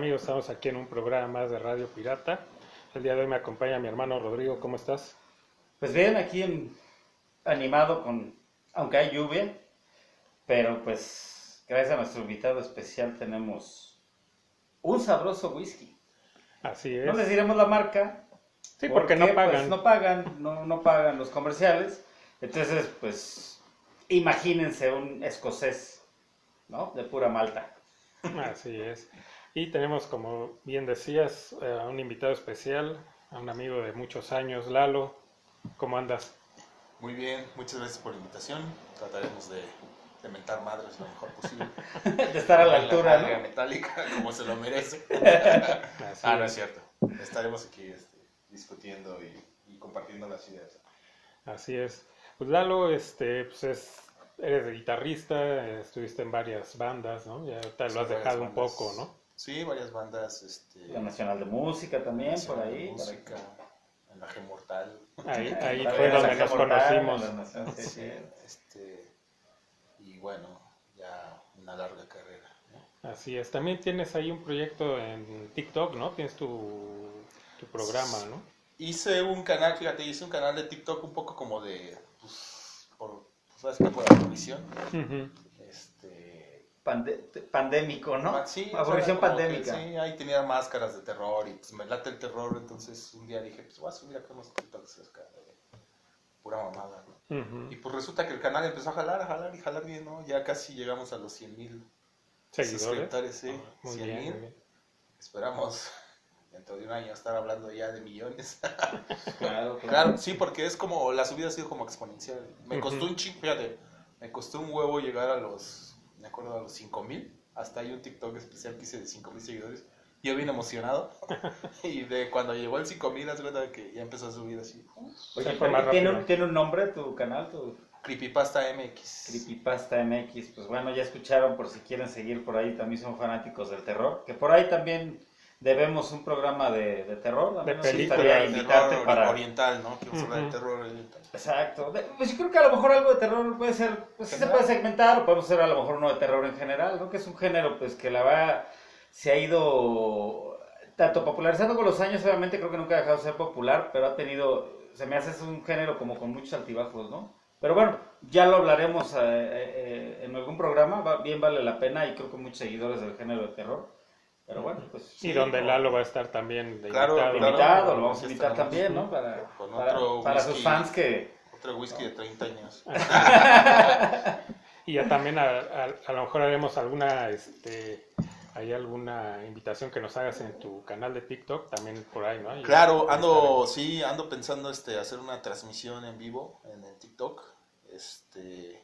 amigos? Estamos aquí en un programa más de Radio Pirata. El día de hoy me acompaña mi hermano Rodrigo, ¿cómo estás? Pues bien, aquí en- animado con, aunque hay lluvia, pero pues gracias a nuestro invitado especial tenemos un sabroso whisky. Así es. No les diremos la marca. sí, porque no pues, pagan. no pagan, no, no pagan los comerciales. Entonces, pues, imagínense un escocés, ¿no? De pura malta. Así es. Y tenemos, como bien decías, eh, a un invitado especial, a un amigo de muchos años, Lalo. ¿Cómo andas? Muy bien, muchas gracias por la invitación. Trataremos de, de mentar madres lo mejor posible. De estar a la Con altura, larga ¿no? metálica, como se lo merece. Así ah, no es. cierto. Estaremos aquí este, discutiendo y, y compartiendo las ideas. Así es. Pues Lalo, este, pues es, eres guitarrista, estuviste en varias bandas, ¿no? Ya Sí, lo has dejado un poco, ¿no? Sí, varias bandas. Este, La Nacional de Música también, por Nacional de ahí. para Música, en la G Mortal. Ahí, ahí fue donde la nos Mortal, conocimos. la Nacional, sí, sí. Este, y bueno, ya una larga carrera. ¿no? Así es. También tienes ahí un proyecto en TikTok, ¿no? Tienes tu, tu programa, ¿no? Hice un canal, fíjate, hice un canal de TikTok un poco como de, pues, por, pues, ¿sabes qué? Por abolición. Ujú. Este, Pande- pandémico, ¿no? ah, sí, o sea, Abolición como que pandémica. sí, ahí tenía máscaras de terror y pues me late el terror, entonces un día dije, pues voy a subir acá unos TikToks acá de pura mamada, ¿no? Ujú. Y pues resulta que el canal empezó a jalar, a jalar y jalar bien, ¿no? Ya casi llegamos a los 100 mil suscriptores, sí, Ah, Muy 100 bien, muy mil. Esperamos dentro de un año estar hablando ya de millones. Claro, Claro, sí, porque es como, la subida ha sido como exponencial. Me costó un ching, fíjate, me costó un huevo llegar a los, me acuerdo, a los 5000. Hasta hay un TikTok especial que hice de 5000 seguidores. Yo bien emocionado. y de cuando llegó el 5000, haz de cuenta de que ya empezó a subir así. Oye, ¿tiene, un, ¿tiene un nombre tu canal? Tu Creepypasta MX. Creepypasta MX. Pues bueno, ya escucharon por si quieren seguir por ahí. También son fanáticos del terror. Que por ahí también debemos un programa de, de terror. Nos película, gustaría de invitarte terror para... oriental, ¿no? Que a hablar de terror Exacto. Pues yo creo que a lo mejor algo de terror puede ser, pues sí se puede segmentar, o podemos hacer a lo mejor uno de terror en general, ¿no? Que es un género, pues que la va, se ha ido tanto popularizando con los años, obviamente creo que nunca ha dejado de ser popular, pero ha tenido, se me hace es un género como con muchos altibajos, ¿no? Pero bueno, ya lo hablaremos eh, eh, en algún programa, va- bien vale la pena y creo que muchos seguidores del género de terror. Pero bueno, pues Y donde Lalo va a estar también de Claro, invitado. claro. invitado, lo vamos a invitar también, ¿no? Para, Con para, otro para sus fans que... Otro whisky de 30 años. Y ya también a, a- a lo mejor haremos alguna, este, hay alguna invitación que nos hagas en tu canal de TikTok, también por ahí, ¿no? Y Claro, ando, sí, ando pensando este hacer una transmisión en vivo en el TikTok. Este,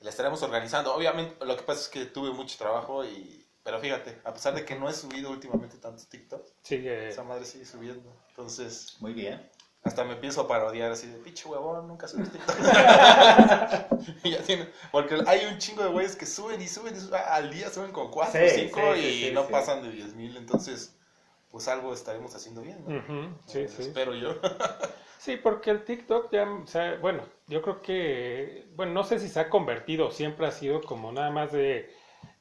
la estaremos organizando. Obviamente, lo que pasa es que tuve mucho trabajo y pero fíjate, a pesar de que no he subido últimamente tantos TikToks, Sigue, esa madre sigue subiendo. Entonces, Muy bien. hasta me a parodiar así de pinche huevón, nunca subes TikTok. Y ya tiene, porque hay un chingo de güeyes que suben y suben, y suben, al día suben con 4 o Sí, 5 sí, y no sí. pasan de 10 mil. Entonces, pues algo estaremos haciendo bien, ¿no? Sí, Eh, sí. Espero yo. Sí, porque el TikTok ya, o sea, bueno, yo creo que, bueno, no sé si se ha convertido, siempre ha sido como nada más de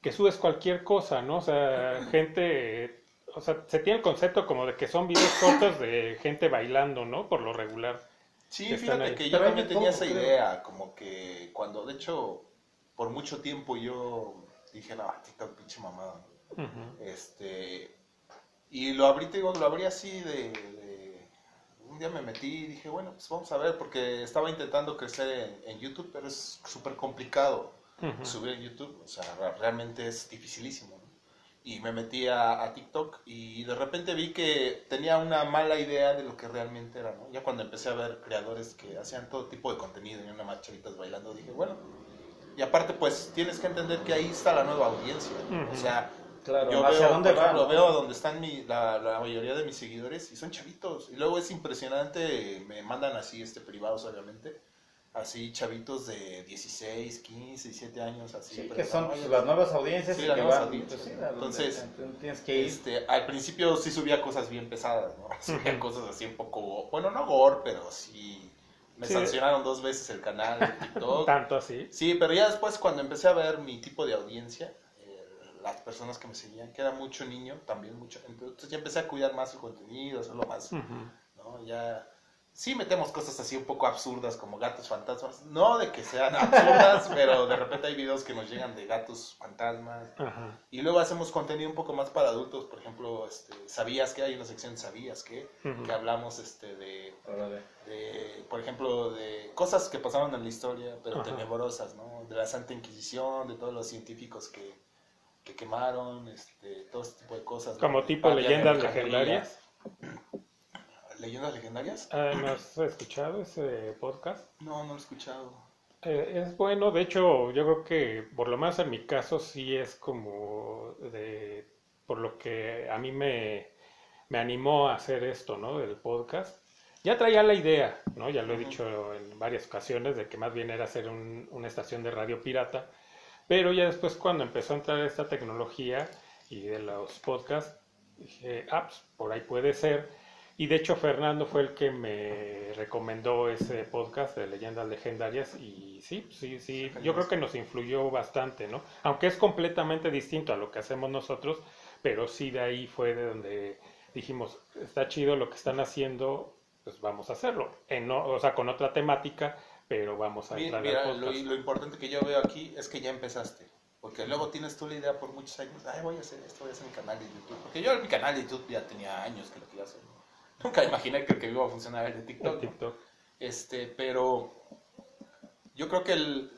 que subes cualquier cosa, ¿no? O sea, gente, o sea, se tiene el concepto como de que son videos cortos de gente bailando, ¿no? Por lo regular. Sí, que fíjate ahí. que yo Pero también tenía esa idea, como que cuando, de hecho, por mucho tiempo yo dije, no, TikTok, pinche mamada. Este, y lo abrí, te digo, lo abrí así de, de- un día me metí y dije, bueno, pues vamos a ver, porque estaba intentando crecer en, en YouTube, pero es súper complicado Ujú. subir en YouTube, o sea, re- realmente es dificilísimo. ¿no? Y me metí a, a TikTok y de repente vi que tenía una mala idea de lo que realmente era, ¿no? Ya cuando empecé a ver creadores que hacían todo tipo de contenido y una más chavitas bailando, dije, bueno, y aparte pues tienes que entender que ahí está la nueva audiencia, ¿no? Ujú. o sea, Claro, yo ¿hacia veo, dónde va? ejemplo, no? veo donde están mi, la, la mayoría de mis seguidores y son chavitos. Y luego es impresionante, me mandan así, este privados obviamente, así chavitos de 16, 15, 17 años, así. Sí, que son pues, las nuevas audiencias Sí, las que nuevas van, audiencias. pues, sí, a donde Entonces, tú tienes que ir. Este, al principio sí subía cosas bien pesadas, ¿no? Subía cosas así un poco, bueno, no gore, pero sí me Sí. sancionaron dos veces el canal de TikTok. Tanto así. Sí, pero ya después cuando empecé a ver mi tipo de audiencia, eh, las personas que me seguían, que era mucho niño, también mucho. Entonces ya empecé a cuidar más el contenido, hacerlo más. ¿no? Ya sí metemos cosas así un poco absurdas como gatos fantasmas. No de que sean absurdas, pero de repente hay videos que nos llegan de gatos fantasmas. Ajá. Y luego hacemos contenido un poco más para adultos, por ejemplo, este, ¿sabías que hay una sección ¿Sabías que? Que hablamos este, de, de, por ejemplo, de cosas que pasaron en la historia, pero Ajá. tenebrosas, ¿no? De la Santa Inquisición, de todos los científicos que, que quemaron, este, todo este tipo de cosas. Como tipo leyendas legendarias. ¿Leyendas legendarias? Ah, ¿No has escuchado ese podcast? No, no lo he escuchado. Eh, es bueno, de hecho, yo creo que por lo menos en mi caso sí es como de, por lo que a mí me, me animó a hacer esto, ¿no? Del podcast. Ya traía la idea, ¿no? Ya lo he Ujú. dicho en varias ocasiones de que más bien era hacer un- una estación de radio pirata, pero ya después cuando empezó a entrar esta tecnología y de los podcasts, dije, ah, pues, por ahí puede ser. Y de hecho Fernando fue el que me recomendó ese podcast de leyendas legendarias y sí, sí, sí, yo creo que nos influyó bastante, ¿no? Aunque es completamente distinto a lo que hacemos nosotros, pero sí de ahí fue de donde dijimos, está chido lo que están haciendo, pues vamos a hacerlo. En, no- o sea, con otra temática, pero vamos a Mi- entrar Mira, al lo, podcast. lo importante que yo veo aquí es que ya empezaste. Porque luego tienes tú la idea por muchos años, ay, voy a hacer esto, voy a hacer mi canal de YouTube. Porque yo en mi canal de YouTube ya tenía años que lo quería hacer. ¿No? Nunca imaginé que, que iba a funcionar el de TikTok. El ¿no? TikTok. Este, pero yo creo que el-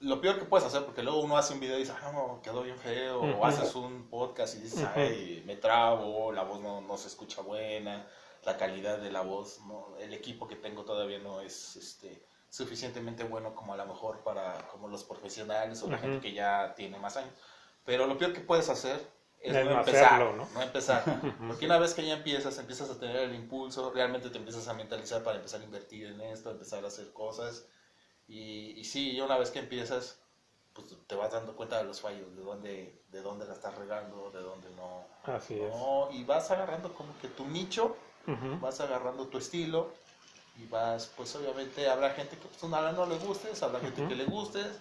lo peor que puedes hacer, porque luego uno hace un video y dice, ah, no, quedó bien feo, o Ujú. haces un podcast y dices, ay, me trabo, la voz no, no se escucha buena, la calidad de la voz, no, el equipo que tengo todavía no es este, suficientemente bueno como a lo mejor para como los profesionales o la Ujú. gente que ya tiene más años. Pero lo peor que puedes hacer es, Es no no empezar, hacerlo, ¿no? no empezar. Porque una vez que ya empiezas, empiezas a tener el impulso, realmente te empiezas a mentalizar para empezar a invertir en esto, empezar a hacer cosas. Y, y sí, una vez que empiezas, pues te vas dando cuenta de los fallos, de dónde, de dónde la estás regando, de dónde no. Así es. no, y vas agarrando como que tu nicho, Ujú. vas agarrando tu estilo y vas, pues obviamente habrá gente que pues, no le gustes, habrá gente Ujú. que le gustes,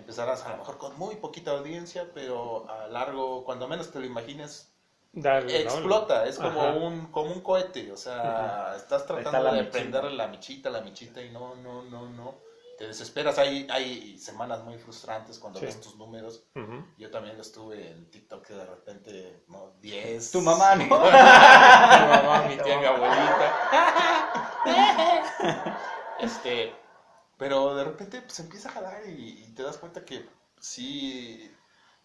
empezarás a lo mejor con muy poquita audiencia, pero a largo, cuando menos te lo imagines, Darle, ¿no? explota, es como Ajá. un, como un cohete, o sea, estás está tratando la de michita. prender la michita, la michita y no, no, no, no, te desesperas, hay, hay semanas muy frustrantes cuando Sí. ves tus números, yo también lo estuve en TikTok que de repente, no, 10. Tu mamá, ¿no? mi mamá, mi tía, mi abuelita. Este, pero de repente pues empieza a jalar y, y te das cuenta que sí,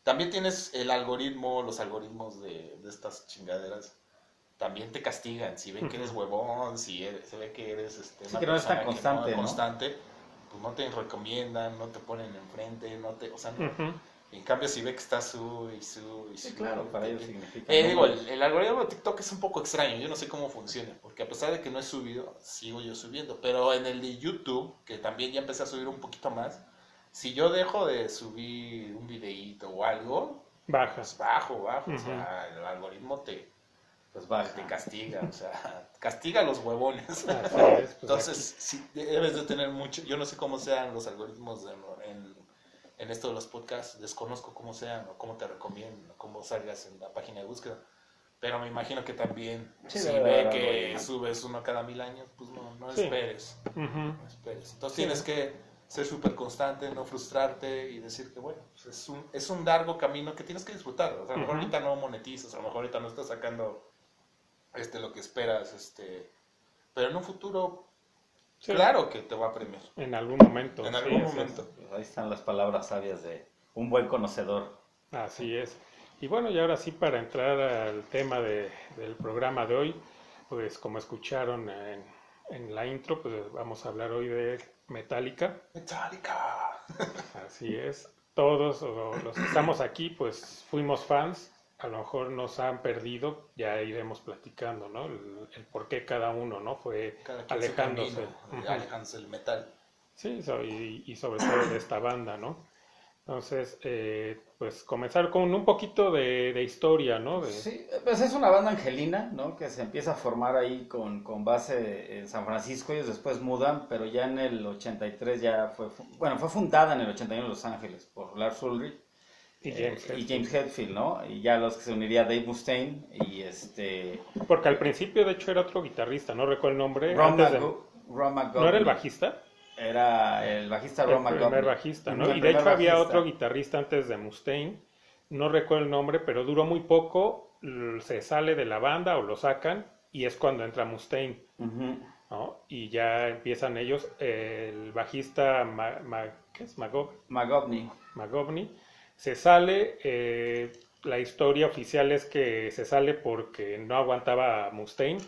también tienes el algoritmo, los algoritmos de, de estas chingaderas. También te castigan, si ven que eres huevón, si eres- se ve que eres este, Sí, una que no es tan persona constante, ¿no? constante, pues no te recomiendan, no te ponen enfrente, no te, o sea, no, Ujú. En cambio, si ve que está su y su y Sí, su- claro, para ellos significa. eh, digo, el, el algoritmo de TikTok es un poco extraño. Yo no sé cómo funciona. Porque a pesar de que no he subido, sigo yo subiendo. Pero en el de YouTube, que también ya empecé a subir un poquito más, si yo dejo de subir un videíto o algo, Bajas. pues bajo, bajo. O Ujú. sea, el algoritmo te, Pues baja. te castiga. O sea, castiga a los huevones. Es, pues, Entonces, sí, debes de tener mucho. Yo no sé cómo sean los algoritmos de- en, en esto de los podcasts. Desconozco cómo sean o cómo te recomiendan o cómo salgas en la página de búsqueda. Pero me imagino que también, Sí, si ve que subes uno cada mil años, pues no, no Sí. esperes. Ujú. No esperes. Entonces Sí. tienes que ser súper constante, no frustrarte y decir que, bueno, pues es, un, es un largo camino que tienes que disfrutar. O sea, a lo mejor Ujú. ahorita no monetizas, a lo mejor ahorita no estás sacando este, lo que esperas, este, pero en un futuro, Sí. claro que te va a premiar. En algún momento. En algún momento. Pues ahí están las palabras sabias de un buen conocedor. Así es. Y bueno, y ahora sí para entrar al tema de- del programa de hoy, pues como escucharon en, en la intro, pues vamos a hablar hoy de Metallica. Metallica. Así es. Todos o los que estamos aquí, pues fuimos fans. A lo mejor nos han perdido, ya iremos platicando, ¿no? El, el por qué cada uno, ¿no? Fue alejándose. camino, alejándose del metal. Sí, so- y, y sobre todo de esta banda, ¿no? Entonces, eh, pues comenzar con un poquito de, de historia, ¿no? De, Sí, pues es una banda angelina, ¿no? Que se empieza a formar ahí con, con base en San Francisco. Ellos después mudan, pero ya en el 83 ya fue, fu- bueno, fue fundada en el 81 en Los Ángeles por Lars Ulrich. Y eh, James y Hetfield. James Hetfield, ¿no? Y ya los que se uniría Dave Mustaine y este... Porque al principio, de hecho, era otro guitarrista, no recuerdo el nombre. Ron, antes de- Mago- Ron ¿No era el bajista? Era el bajista El Ron McGovney. primer bajista, ¿no? El Y de hecho había otro guitarrista antes de Mustaine, no recuerdo el nombre, pero duró muy poco, se sale de la banda o lo sacan y es cuando entra Mustaine. ¿no? Y ya empiezan ellos, el bajista Ma- Ma- ¿qué es? Mago- McGovney. Magovny, se sale, eh, la historia oficial es que se sale porque no aguantaba a Mustaine,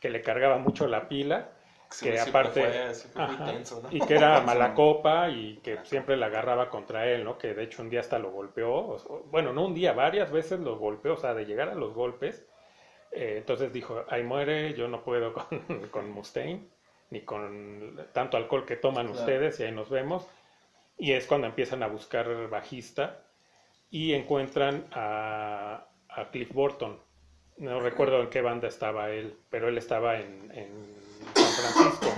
que le cargaba mucho la pila, Sí, que aparte fue- siempre fue Ajá, intenso, ¿no? y que era mala copa y que siempre la agarraba contra él, ¿no? Que de hecho un día hasta lo golpeó, o bueno, no un día, varias veces lo golpeó, o sea, de llegar a los golpes. eh, entonces dijo, ahí muere, yo no puedo con, con Mustaine, ni con tanto alcohol que toman Claro. ustedes, y ahí nos vemos. Y es cuando empiezan a buscar bajista y encuentran a, a Cliff Burton. No recuerdo en qué banda estaba él, pero él estaba en, en San Francisco.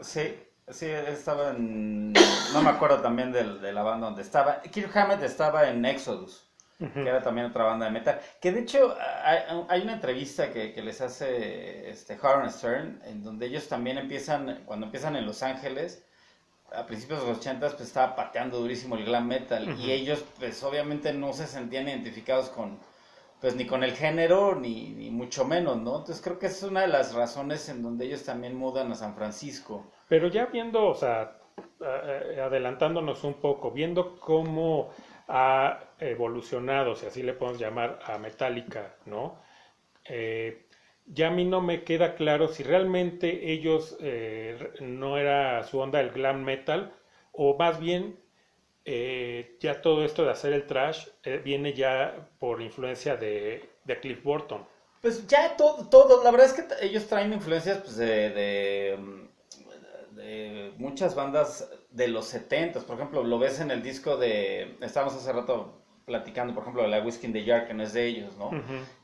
Sí, sí, él estaba en... No me acuerdo también del- de la banda donde estaba. Kirk Hammett estaba en Exodus, que era también otra banda de metal. Que de hecho hay, hay una entrevista que, que les hace este Howard Stern, en donde ellos también empiezan, cuando empiezan en Los Ángeles, a principios de los 80 pues estaba pateando durísimo el glam metal. Y ellos pues obviamente no se sentían identificados con... Pues ni con el género, ni, ni mucho menos, ¿no? Entonces creo que esa es una de las razones en donde ellos también mudan a San Francisco. Pero ya viendo, o sea, adelantándonos un poco, viendo cómo ha evolucionado, si así le podemos llamar, a Metallica, ¿no? Eh, ya a mí no me queda claro si realmente ellos eh, no era su onda el glam metal, o más bien eh, ya todo esto de hacer el trash eh, viene ya por influencia de, de Cliff Burton. Pues ya todo, todo, la verdad es que ellos traen influencias pues, de, de, de muchas bandas de los 70 por ejemplo, lo ves en el disco de, estábamos hace rato platicando, por ejemplo, de la Whiskey in the Jar, que no es de ellos, ¿no?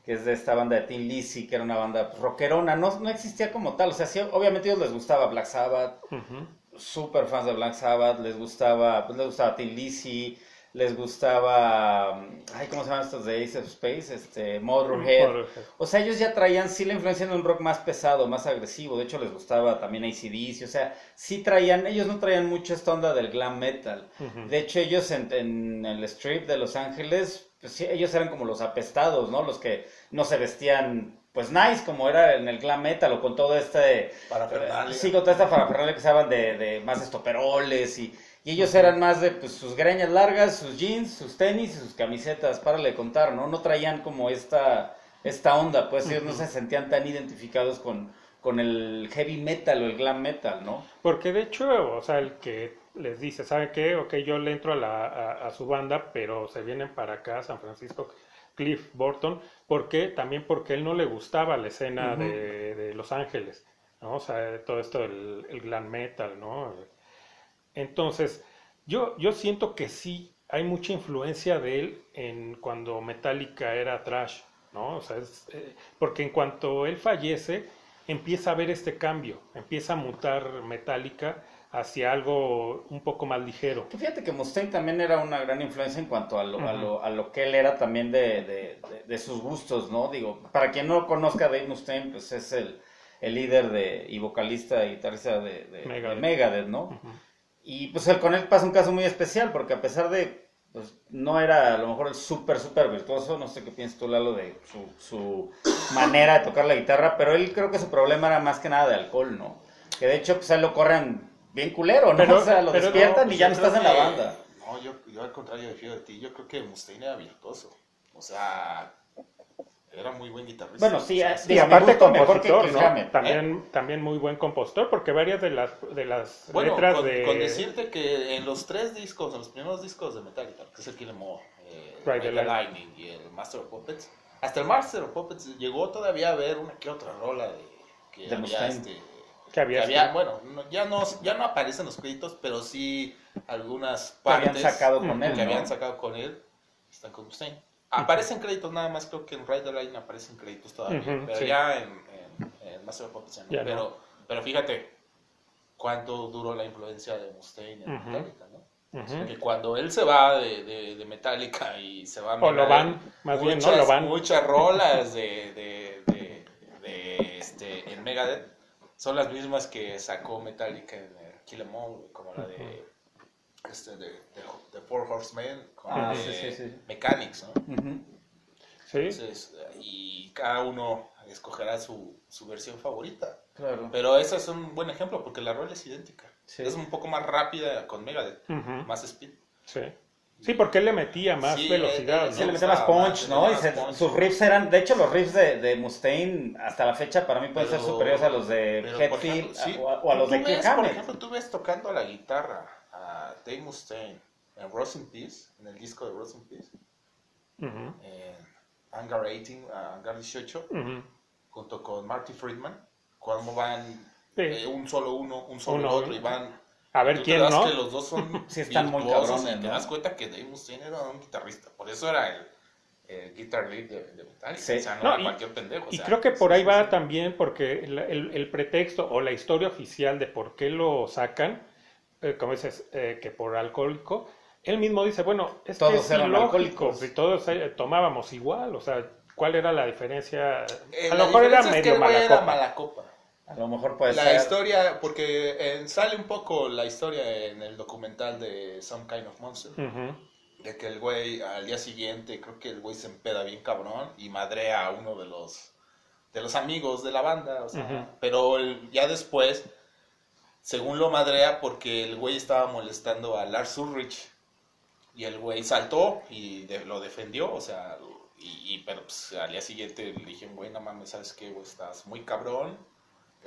Que es de esta banda de Tin Lizzy, que era una banda pues, rockerona, no, no existía como tal, o sea, sí, obviamente a ellos les gustaba Black Sabbath, Ujú. super fans de Black Sabbath, les gustaba, pues les gustaba Tin Lizzy, les gustaba, mm, ay, ¿cómo se llaman estos de Ace of Space? Este, Motorhead. Motorhead. O sea, ellos ya traían sí la influencia de un rock más pesado, más agresivo. De hecho, les gustaba también ACDC. O sea, sí traían, ellos no traían mucho esta onda del glam metal. De hecho, ellos en, en el strip de Los Ángeles, pues sí, ellos eran como los apestados, ¿no? Los que no se vestían, pues nice, como era en el glam metal o con todo este... Parafernalia. Sí, con toda esta parafernalia que usaban de, de más estoperoles y, y ellos eran más de pues, sus greñas largas, sus jeans, sus tenis y sus camisetas, para le contar, ¿no? No traían como esta, esta onda, pues ellos no se sentían tan identificados con, con el heavy metal o el glam metal, ¿no? Porque de hecho, o sea, el que les dice, ¿sabe qué? Ok, yo le entro a, la, a, a su banda, pero se vienen para acá, San Francisco, Cliff Burton, ¿por qué? También porque él no le gustaba la escena de, de Los Ángeles, ¿no? O sea, todo esto del el glam metal, ¿no? Entonces, yo, yo siento que sí hay mucha influencia de él en cuando Metallica era trash, ¿no? O sea, es, eh, porque en cuanto él fallece, empieza a haber este cambio, empieza a mutar Metallica hacia algo un poco más ligero. Que fíjate que Mustaine también era una gran influencia en cuanto a lo, a lo, a lo que él era también de, de, de- de sus gustos, ¿no? Digo, para quien no conozca a Dave Mustaine, pues es el, el líder de, y vocalista y guitarrista de, de- de Megadeth. Megadeth, ¿no? Y pues con él pasa un caso muy especial, porque a pesar de, pues no era a lo mejor el súper, súper virtuoso, no sé qué piensas tú, Lalo, de su, su manera de tocar la guitarra, pero él creo que su problema era más que nada de alcohol, ¿no? Que de hecho, pues a él lo corren bien culero, ¿no? Pero- o sea, lo no, despiertan Pues y ya no estás en la banda. No, yo, yo al contrario de ti. Yo creo que Mustaine era virtuoso. O sea, era muy buen guitarrista. Bueno, sí, O sea, eh, Y aparte compositor, ¿no? Hammett, También, también muy buen compositor, porque varias de las, de las Bueno, letras con, de... con decirte que en los tres discos, en los primeros discos de Metallica, que es el Kill Em All, eh, the Lightning y el Master of Puppets, hasta el Master of Puppets llegó todavía a ver una que otra rola de que De había Mustaine. este que había, que había, bueno, no- ya no ya no aparecen los créditos, pero sí algunas Que habían partes sacado con él, que ¿no? habían sacado con él están con Mustaine. Aparecen créditos nada más, creo que en Ride the Lightning aparecen créditos todavía, pero sí. ya en, en, en Master of Puppets no. No. pero, pero fíjate cuánto duró la influencia de Mustaine en. Metallica, ¿no? Ujú. Que cuando él se va de, de, de Metallica y se va a O lo van, más bien, ¿no? muchas- Lo van. Muchas rolas de, de, de, de, este, en Megadeth son las mismas que sacó Metallica en Kill 'Em All, como la de, este, de, de, de Four Horsemen, con Ah, sí, sí, sí. Mechanics, ¿no? Sí. Entonces, y cada uno escogerá su, su versión favorita. Claro. Pero ese es un buen ejemplo porque la rola es idéntica. Sí. Es un poco más rápida con Megadeth, más speed. Sí. Sí, porque él le metía más Sí, velocidad, él- Se él- ¿no? le metió más punch, más, ¿no? Y se- daba punch. sus riffs eran, de hecho, los riffs de, de Mustaine hasta la fecha para mí pueden ser superiores a los de Hetfield sí, o, a, o a los de Kirk ves, Por ejemplo, tú ves tocando la guitarra Dave Mustaine en Rose in Peace, en el disco de Rose in Peace, Ujú, en Hangar 18, ah, Hangar 18, ujú. junto con Marty Friedman, cuando van Sí. eh, un solo uno, un solo Uno, otro, y van... A ver quién, das ¿no? que los dos son Sí están muy cabrones, y te ¿no? das cuenta que Dave Mustaine era un guitarrista, por eso era el, el guitar lead de, de Metallica, Sí. o sea, no, No, cualquier pendejo. o Y sea, creo que por ahí sí, va sí. también porque el, el- el pretexto o la historia oficial de por qué lo sacan, eh, como dices, eh, que por alcohólico, él mismo dice, bueno, es Todos que es eran ilógico, alcohólicos. y todos eh, tomábamos igual, o sea, ¿cuál era la diferencia? Eh, A la lo mejor era diferencia es que medio el güey mala era copa. mala copa. A lo mejor puede La ser. historia, porque eh, sale un poco la historia en el documental de Some Kind of Monster, Ujú, de que el güey al día siguiente, creo que el güey se empeda bien cabrón y madrea a uno de los de los amigos de la banda, o sea, Ujú. pero el- ya después, según lo madrea, porque el güey estaba molestando a Lars Ulrich y el güey saltó y de- lo defendió, o sea, y, pero pues, al día siguiente le dije, güey, no mames, ¿sabes qué, güey? Estás muy cabrón,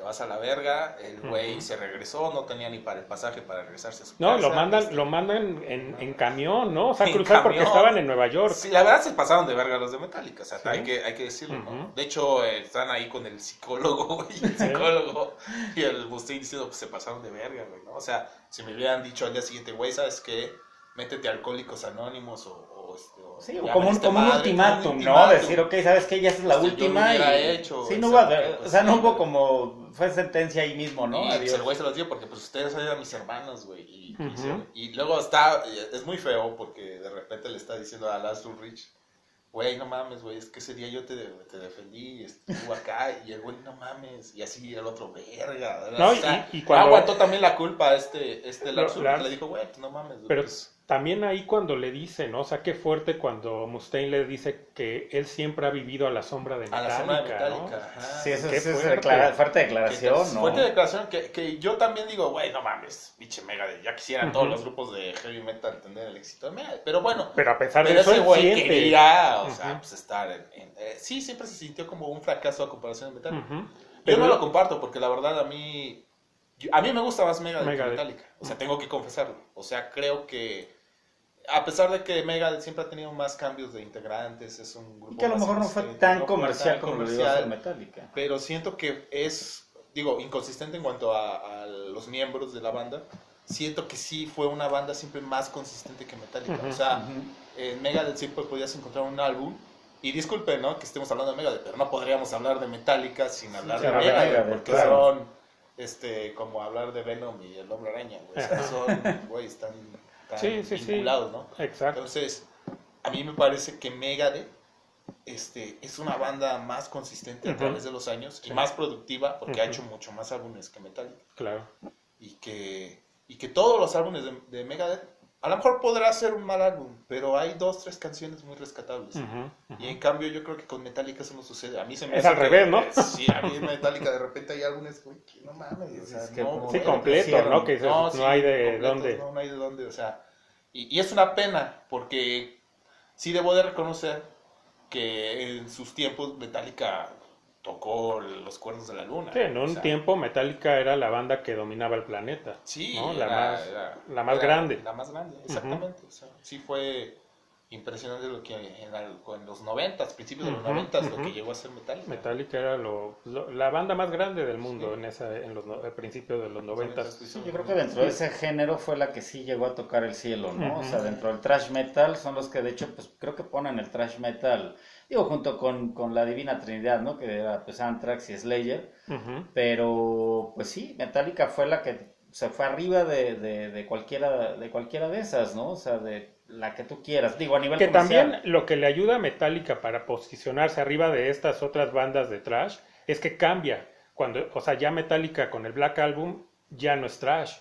te vas a la verga, el güey se regresó, no tenía ni para el pasaje para regresarse a su No, casa. lo mandan, este, lo mandan en, en camión, ¿no? O sea, cruzar porque estaban en Nueva York. Sí, la verdad se pasaron de verga los de Metallica, o sea, Sí. hay, que, hay que decirlo, ¿no? De hecho, eh, están ahí con el psicólogo, y el psicólogo y el Mustaine diciendo, pues se pasaron de verga, güey, ¿no? O sea, si me hubieran dicho al día siguiente, güey, ¿sabes qué? Métete a Alcohólicos Anónimos o... este, o Sí, o como un, como un ultimátum, un ¿no? ultimátum. Decir, ok, ¿sabes qué? Ya es la Este, yo lo última. y... hecho, sí, no hubo, sea, o pues, sea, no hubo como. Fue sentencia ahí mismo, ¿no? Y pues, Adiós. el güey se los dio porque pues ustedes eran mis hermanos, güey. Y, y Ujú. hicieron- y luego está, es muy feo porque de repente le está diciendo a Lars Ulrich, güey, no mames, güey, es que ese día yo te, te defendí, estuvo acá, y el güey, no mames, y así el otro, verga. No, O sea, y- y cuando- aguantó también la culpa este, este Lars Lars- le dijo, güey, pues no mames, güey, Pero pues, también ahí cuando le dice, ¿no? O sea, qué fuerte cuando Mustaine le dice que él siempre ha vivido a la sombra de a Metallica, la zona de ¿no? Metallica. ajá. Sí, eso Qué es, fuerte. declara- fuerte Que- declaración, ¿no? Fuerte declaración que, que yo también digo, güey, no mames, pinche Megadeth, ya quisieran todos los grupos de heavy metal tener el éxito de Megadeth, pero bueno, Pero a pesar de Pero eso, ese güey quería, o sea, Ujú. pues estar en... en- eh, sí, siempre se sintió como un fracaso a comparación de Metallica. Ujú. Yo Pero no lo comparto porque la verdad a mí... yo- a mí me gusta más Megadeth, Megadeth. que Metallica. O sea, tengo que confesarlo. O sea, creo que... A pesar de que Megadeth siempre ha tenido más cambios de integrantes, es un grupo Y que a lo mejor no fue tan no fue comercial tan como lo comercial, Metallica. Pero siento que es, digo, inconsistente en cuanto a, a los miembros de la banda. Siento que sí fue una banda siempre más consistente que Metallica. O sea, en Megadeth siempre podías encontrar un álbum. Y disculpen, ¿no? Que estemos hablando de Megadeth, pero no podríamos hablar de Metallica sin hablar de Megadeth, Megadeth, porque claro. son este como hablar de Venom y el Hombre Araña, güey. O sea, son, güey, están, tan Sí, sí, vinculados, ¿no? Exacto. Entonces, a mí me parece que Megadeth este, es una banda más consistente a través de los años y más productiva porque ha hecho mucho más álbumes que Metallica Claro. y que, y que todos los álbumes de, de Megadeth a lo mejor podrá ser un mal álbum, pero hay dos, tres canciones muy rescatables. Y en cambio yo creo que con Metallica eso no sucede. A mí se me Es al que- revés, ¿no? Sí, a mí en Metallica de repente hay álbumes, güey, que no mames. o sea, Es que no, Sí, completo. ¿no? Que no, sí, hay de dónde. No, no hay de dónde, o sea. Y, y es una pena, porque sí debo de reconocer que en sus tiempos Metallica tocó los cuernos de la luna. Sí, en o un sea, tiempo Metallica era la banda que dominaba el planeta. Sí, ¿no? La era- más- era- la más era grande. La más grande, exactamente. o sea, sí fue impresionante lo que en, en los noventas, principios de los noventas, lo ujú. que llegó a ser Metallica. Metallica era lo, lo- la banda más grande del mundo Sí. en esa en los no- al principio de los noventas. Sí, yo creo que dentro de ese género fue la que sí llegó a tocar el cielo, ¿no? O sea, dentro del thrash metal son los que de hecho, pues creo que ponen el thrash metal, digo, junto con, con la Divina Trinidad, ¿no? Que era pues Anthrax y Slayer, pero pues sí, Metallica fue la que se fue arriba de, de, de cualquiera de cualquiera de esas, ¿no? O sea, de la que tú quieras. Digo, a nivel Que comercial. también lo que le ayuda a Metallica para posicionarse arriba de estas otras bandas de trash es que cambia. Cuando, o sea, ya Metallica con el Black Album ya no es trash.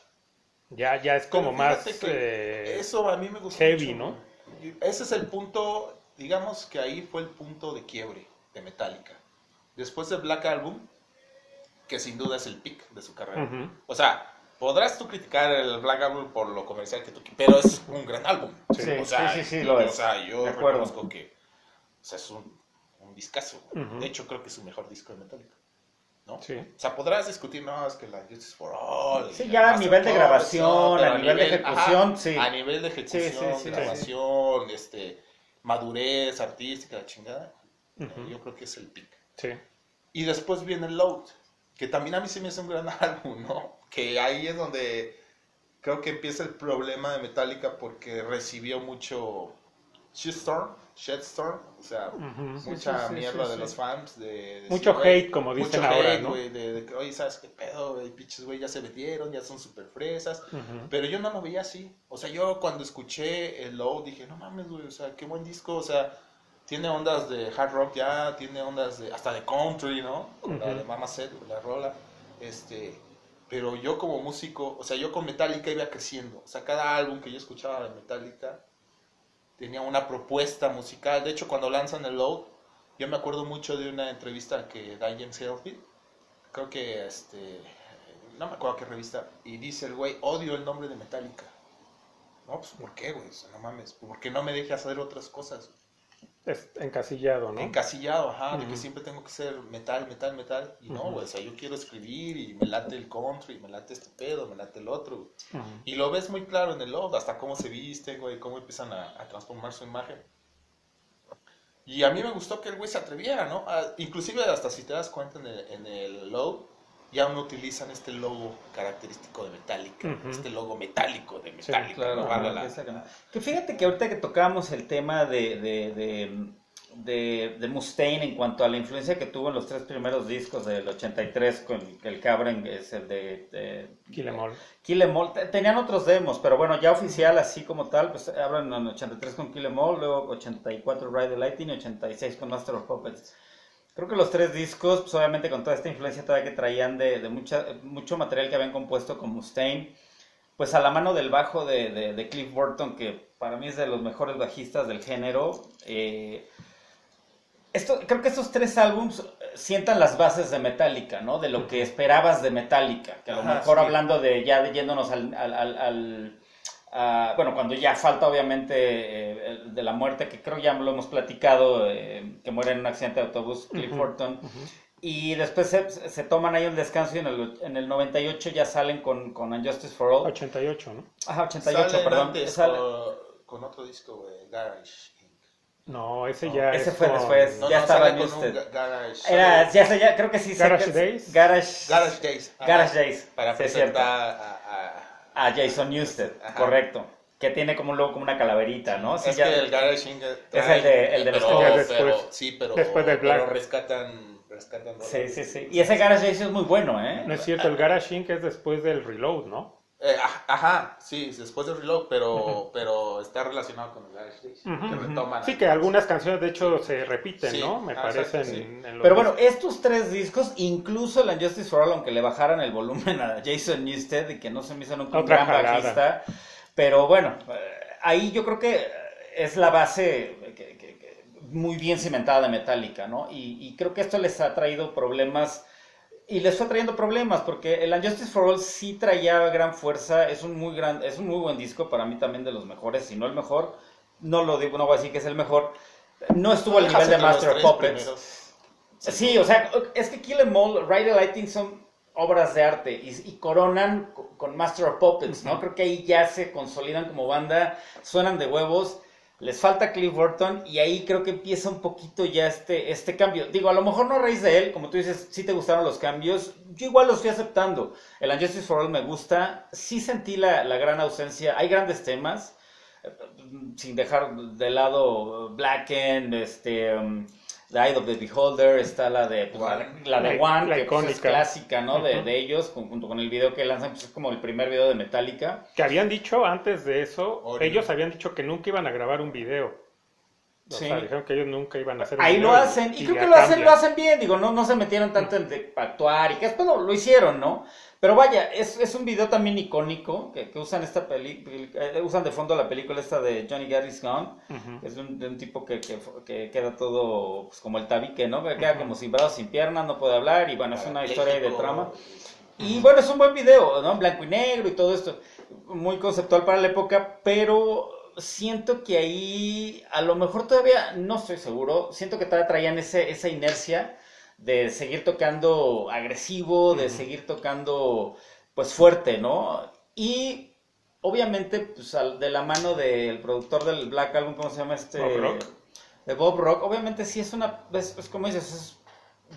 Ya, ya es como más eh, eso a mí me gusta heavy, mucho. ¿no? Ese es el punto, digamos que ahí fue el punto de quiebre de Metallica. Después del Black Album, que sin duda es el pick de su carrera. O sea, podrás tú criticar el Black Album por lo comercial que tú quieras, pero es un gran álbum. Sí, o sea, sí, sí, sí, lo o es. sea, yo De reconozco que o sea, es un, un discazo. De hecho, creo que es su mejor disco de Metallica. ¿no? Sí. O sea, podrás discutir, no, es que la Justice for All. Sí, ya a nivel de grabación, a nivel de ejecución, sí. A nivel de ejecución, Sí, sí, sí, sí. grabación, este, madurez artística, la chingada. Yo creo que es el pick. Sí. Y después viene el Load, que también a mí se me hace un gran álbum, ¿no? Que ahí es donde creo que empieza el problema de Metallica porque recibió mucho shitstorm, shitstorm, o sea, Ujú. mucha sí, sí, mierda sí, de los fans. De, decir, Mucho güey, hate, como dicen mucho ahora, hate, ¿no? güey, de, de que, oye, ¿sabes qué pedo? güey? Pinches, güey, ya se vendieron, ya son súper fresas. Ujú. Pero yo no lo veía así. O sea, yo cuando escuché el Low dije, no mames, güey, o sea, qué buen disco. O sea, tiene ondas de hard rock ya, tiene ondas de hasta de country, ¿no? Con la Ujú. de Mama Set, la rola. Este, pero yo como músico, o sea, yo con Metallica iba creciendo. O sea, cada álbum que yo escuchaba de Metallica tenía una propuesta musical. De hecho, cuando lanzan el Load, yo me acuerdo mucho de una entrevista que da James Hetfield. Creo que, este, no me acuerdo qué revista. Y dice el güey, odio el nombre de Metallica. No, pues, ¿por qué, güey? No mames. Porque no me deje hacer otras cosas. Es encasillado, ¿no? Encasillado, ajá, de que siempre tengo que ser metal, metal, metal. Y no, güey, o sea, yo quiero escribir y me late el country, me late este pedo, me late el otro. Y lo ves muy claro en el Load, hasta cómo se visten, güey, cómo empiezan a, a transformar su imagen. Y a mí me gustó que el güey se atreviera, ¿no? A- inclusive hasta si te das cuenta en el, en el Load, ya no utilizan este logo característico de Metallica, este logo metálico de Metallica. Claro, ¿no? Valga la- esa que- fíjate que ahorita que tocábamos el tema de, de, de, de- de Mustaine en cuanto a la influencia que tuvo en los tres primeros discos del 83 con el Cabren, es el de, de Kill 'Em All. Kill 'Em All. Te- Tenían otros demos, pero bueno, ya oficial así como tal, pues hablan en 83 con Kill 'Em All, luego 84 Ride the Lightning y 86 con Master of Puppets. Creo que los tres discos, pues obviamente con toda esta influencia todavía que traían de, de mucha, mucho material que habían compuesto con Mustaine, pues a la mano del bajo de, de- de Cliff Burton, que para mí es de los mejores bajistas del género. eh, esto, creo que estos tres álbums eh, sientan las bases de Metallica, ¿no? De lo que esperabas de Metallica, que a lo Ajá, mejor sí. hablando de ya yéndonos al... al- al- al- a- bueno, cuando ya falta obviamente eh, de la muerte, que creo ya lo hemos platicado, eh, que muere en un accidente de autobús, Cliff Ujú, Burton. ujú. Y después se, se toman ahí un descanso y en el, en el 98 ya salen con, con Unjustice for All. 88, ¿no? Ajá, 88, Salen perdón. antes Sale- con, con otro disco, güey, Garage Inc. No, ese No, ya ese es fue con- después. No, Ya no, estaba Newsted. ga- Garage. Era, ya sé, ya creo que sí. sé Garage que es- Days. Garage, Garage Days. Garage Days. Para sí, presentar a, a- A Jason Newsted, Ajá. correcto. Que tiene como un logo, como una calaverita, ¿no? Sí, es ya- que el Garage Inc. Es el de- el de los pero, que- después. pero- sí, pero, Después del Black. pero rescatan, rescatan Sí, sí, sí. Y ese Garage Days es muy bueno, ¿eh? No es cierto, el Garage Inc. es después del Reload, ¿no? Eh, aj- ajá, sí, después del Reload, pero, pero está relacionado con el Days. Que retoman Sí, que algunas canciones de hecho se repiten, Sí, ¿no? Me ah, parecen sí. en Pero bueno, estos tres discos, incluso el Unjustice for All, aunque le bajaran el volumen a Jason Newsted y que no se me hizo nunca un Otra gran bajista, pero bueno, eh, ahí yo creo que es la base que- que- que muy bien cimentada de Metallica, ¿no? Y, y creo que esto les ha traído problemas y les fue trayendo problemas porque el Unjustice for All sí traía gran fuerza, es un muy gran, es un muy buen disco para mí también de los mejores, si no el mejor, no lo digo, no voy a decir que es el mejor. No estuvo al nivel de Master of Puppets. Sí, o sea, es que Kill Em All, Ride the Lightning son obras de arte y, y coronan co- con Master of Puppets, ¿no? Creo que ahí ya se consolidan como banda, suenan de huevos, les falta Cliff Burton y ahí creo que empieza un poquito ya este, este cambio. Digo, a lo mejor no a raíz de él, como tú dices, sí te gustaron los cambios, yo igual los fui aceptando. El Unjustice for All me gusta, sí sentí la, la gran ausencia, hay grandes temas, eh, sin dejar de lado Blacken, este... um, The Eye of the Beholder, está la de pues, la, la de One, la que pues, es clásica, ¿no? De, Ujú. de ellos, con- junto con el video que lanzan, pues es como el primer video de Metallica. Que habían dicho antes de eso, ellos habían dicho que nunca iban a grabar un video. O Sí. sea, dijeron que ellos nunca iban a hacer un Ahí lo hacen, y, creo ya que lo hacen, lo hacen bien, digo, no, no se metieron tanto en de- actuar y que después lo, lo hicieron, ¿no? Pero vaya, es, es un video también icónico que, que usan esta película, usan de fondo la película esta de Johnny Garris Gone, Ujú. es de un, de un tipo que, que, que queda todo pues, como el tabique, ¿no? Que queda como sin brazos, sin piernas, no puede hablar y bueno, es una historia de trama. Y bueno, es un buen video, ¿no? Blanco y negro y todo esto. Muy conceptual para la época, pero siento que ahí, a lo mejor todavía, no estoy seguro, siento que todavía traían ese, esa inercia de seguir tocando agresivo, de seguir tocando pues fuerte, ¿no? Y obviamente, pues al- de la mano del productor del Black Album, ¿cómo se llama este? Bob Rock. De Bob Rock, obviamente sí es una, es, es como dices, es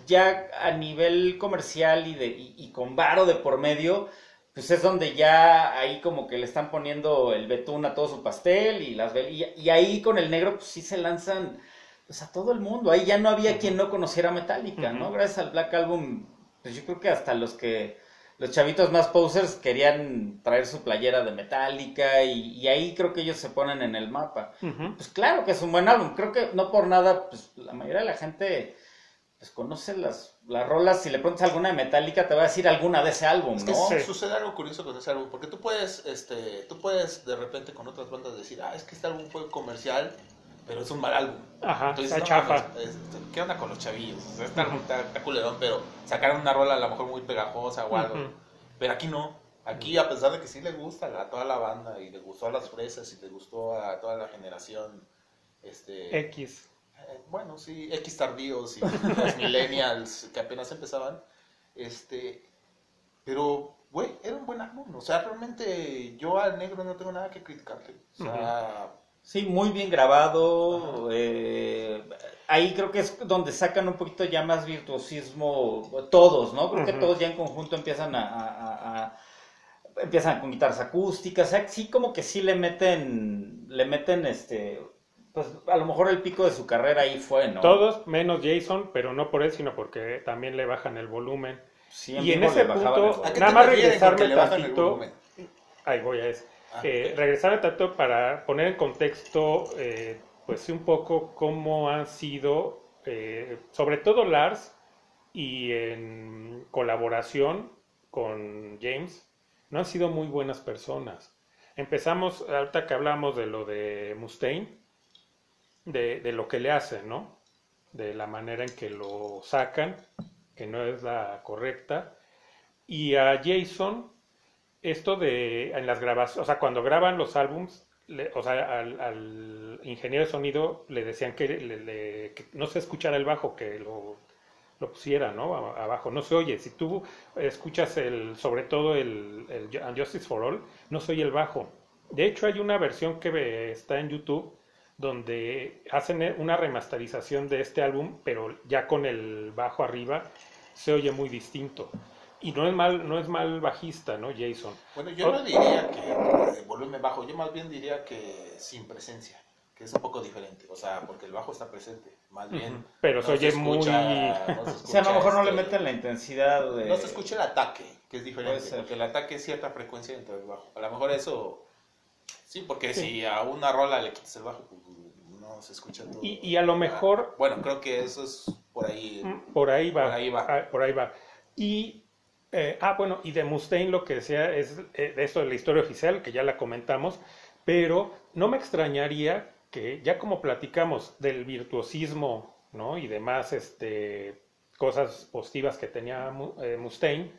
ya a nivel comercial y, de, y, y con varo de por medio, pues es donde ya ahí como que le están poniendo el betún a todo su pastel y las y, y ahí con el negro pues sí se lanzan pues a todo el mundo. Ahí ya no había quien no conociera Metallica, ¿no? Gracias al Black Album, pues yo creo que hasta los que los chavitos más posers querían traer su playera de Metallica y, y ahí creo que ellos se ponen en el mapa. Pues claro que es un buen álbum. Creo que no por nada, pues la mayoría de la gente pues conoce las, las rolas. Si le preguntas alguna de Metallica, te va a decir alguna de ese álbum, Es que ¿no? Sí. sucede algo curioso con ese álbum, porque tú puedes, este, tú puedes de repente con otras bandas decir, ah, es que este álbum fue comercial, pero es un mal álbum. Ajá, Entonces, está no chafa. mames, este, ¿qué onda con los chavillos? O sea, está, está- está culerón, pero sacaron una rola a lo mejor muy pegajosa o algo. Ujú. Pero aquí no. Aquí, a pesar de que sí le gusta a toda la banda y le gustó a las fresas y le gustó a toda la generación, este, X. eh, bueno, sí, X tardíos y los millennials que apenas empezaban, este, pero, güey, era un buen álbum, o sea, realmente yo al negro no tengo nada que criticarle, o sea, Sí, muy bien grabado. eh, ahí creo que es donde sacan un poquito ya más virtuosismo todos, ¿no? Creo que todos ya en conjunto empiezan a, a- a- a- empiezan con guitarras acústicas, o sea, sí como que sí le meten, le meten este, pues a lo mejor el pico de su carrera ahí fue, ¿no? Todos menos Jason, pero no por él, sino porque también le bajan el volumen. Sí, y en ese punto- el ¿a volumen. qué Nada más regresarme tantito. volumen? Ahí voy a eso. Ah, Eh, regresar tanto para poner en contexto, eh, pues un poco cómo han sido, eh, sobre todo Lars, y en colaboración con James, no han sido muy buenas personas. Empezamos, ahorita que hablamos de lo de Mustaine, de, de lo que le hacen, ¿no? De la manera en que lo sacan, que no es la correcta. Y a Jason, esto de en las grabaciones, o sea, cuando graban los álbums, le- o sea, al, al ingeniero de sonido le decían que, le- no se escuchara el bajo, que lo, lo pusiera, ¿no? Abajo, no se oye. Si tú escuchas el, sobre todo el, el Justice for All, no se oye el bajo. De hecho, hay una versión que está en YouTube donde hacen una remasterización de este álbum, pero ya con el bajo arriba se oye muy distinto. Y no es mal, no es mal bajista, ¿no, Jason? Bueno, yo no diría que volumen bajo, yo más bien diría que sin presencia, que es un poco diferente, o sea, porque el bajo está presente, más bien. Pero se oye muy- no se O sea, a lo mejor no le este, meten la intensidad de... No se escucha el ataque, que es diferente, Puede ser. porque el ataque es cierta frecuencia dentro del bajo. A lo mejor eso, sí, porque Sí. si a una rola le quitas el bajo, pues no se escucha todo. Y, y a lo mejor Bueno, creo que eso es por ahí. mm, por ahí va. Por ahí va. Ah, por ahí va. Y, eh, ah, bueno, y de Mustaine lo que decía es eh, esto de la historia oficial, que ya la comentamos, pero no me extrañaría que ya como platicamos del virtuosismo, ¿no? Y demás, este, cosas positivas que tenía eh, Mustaine,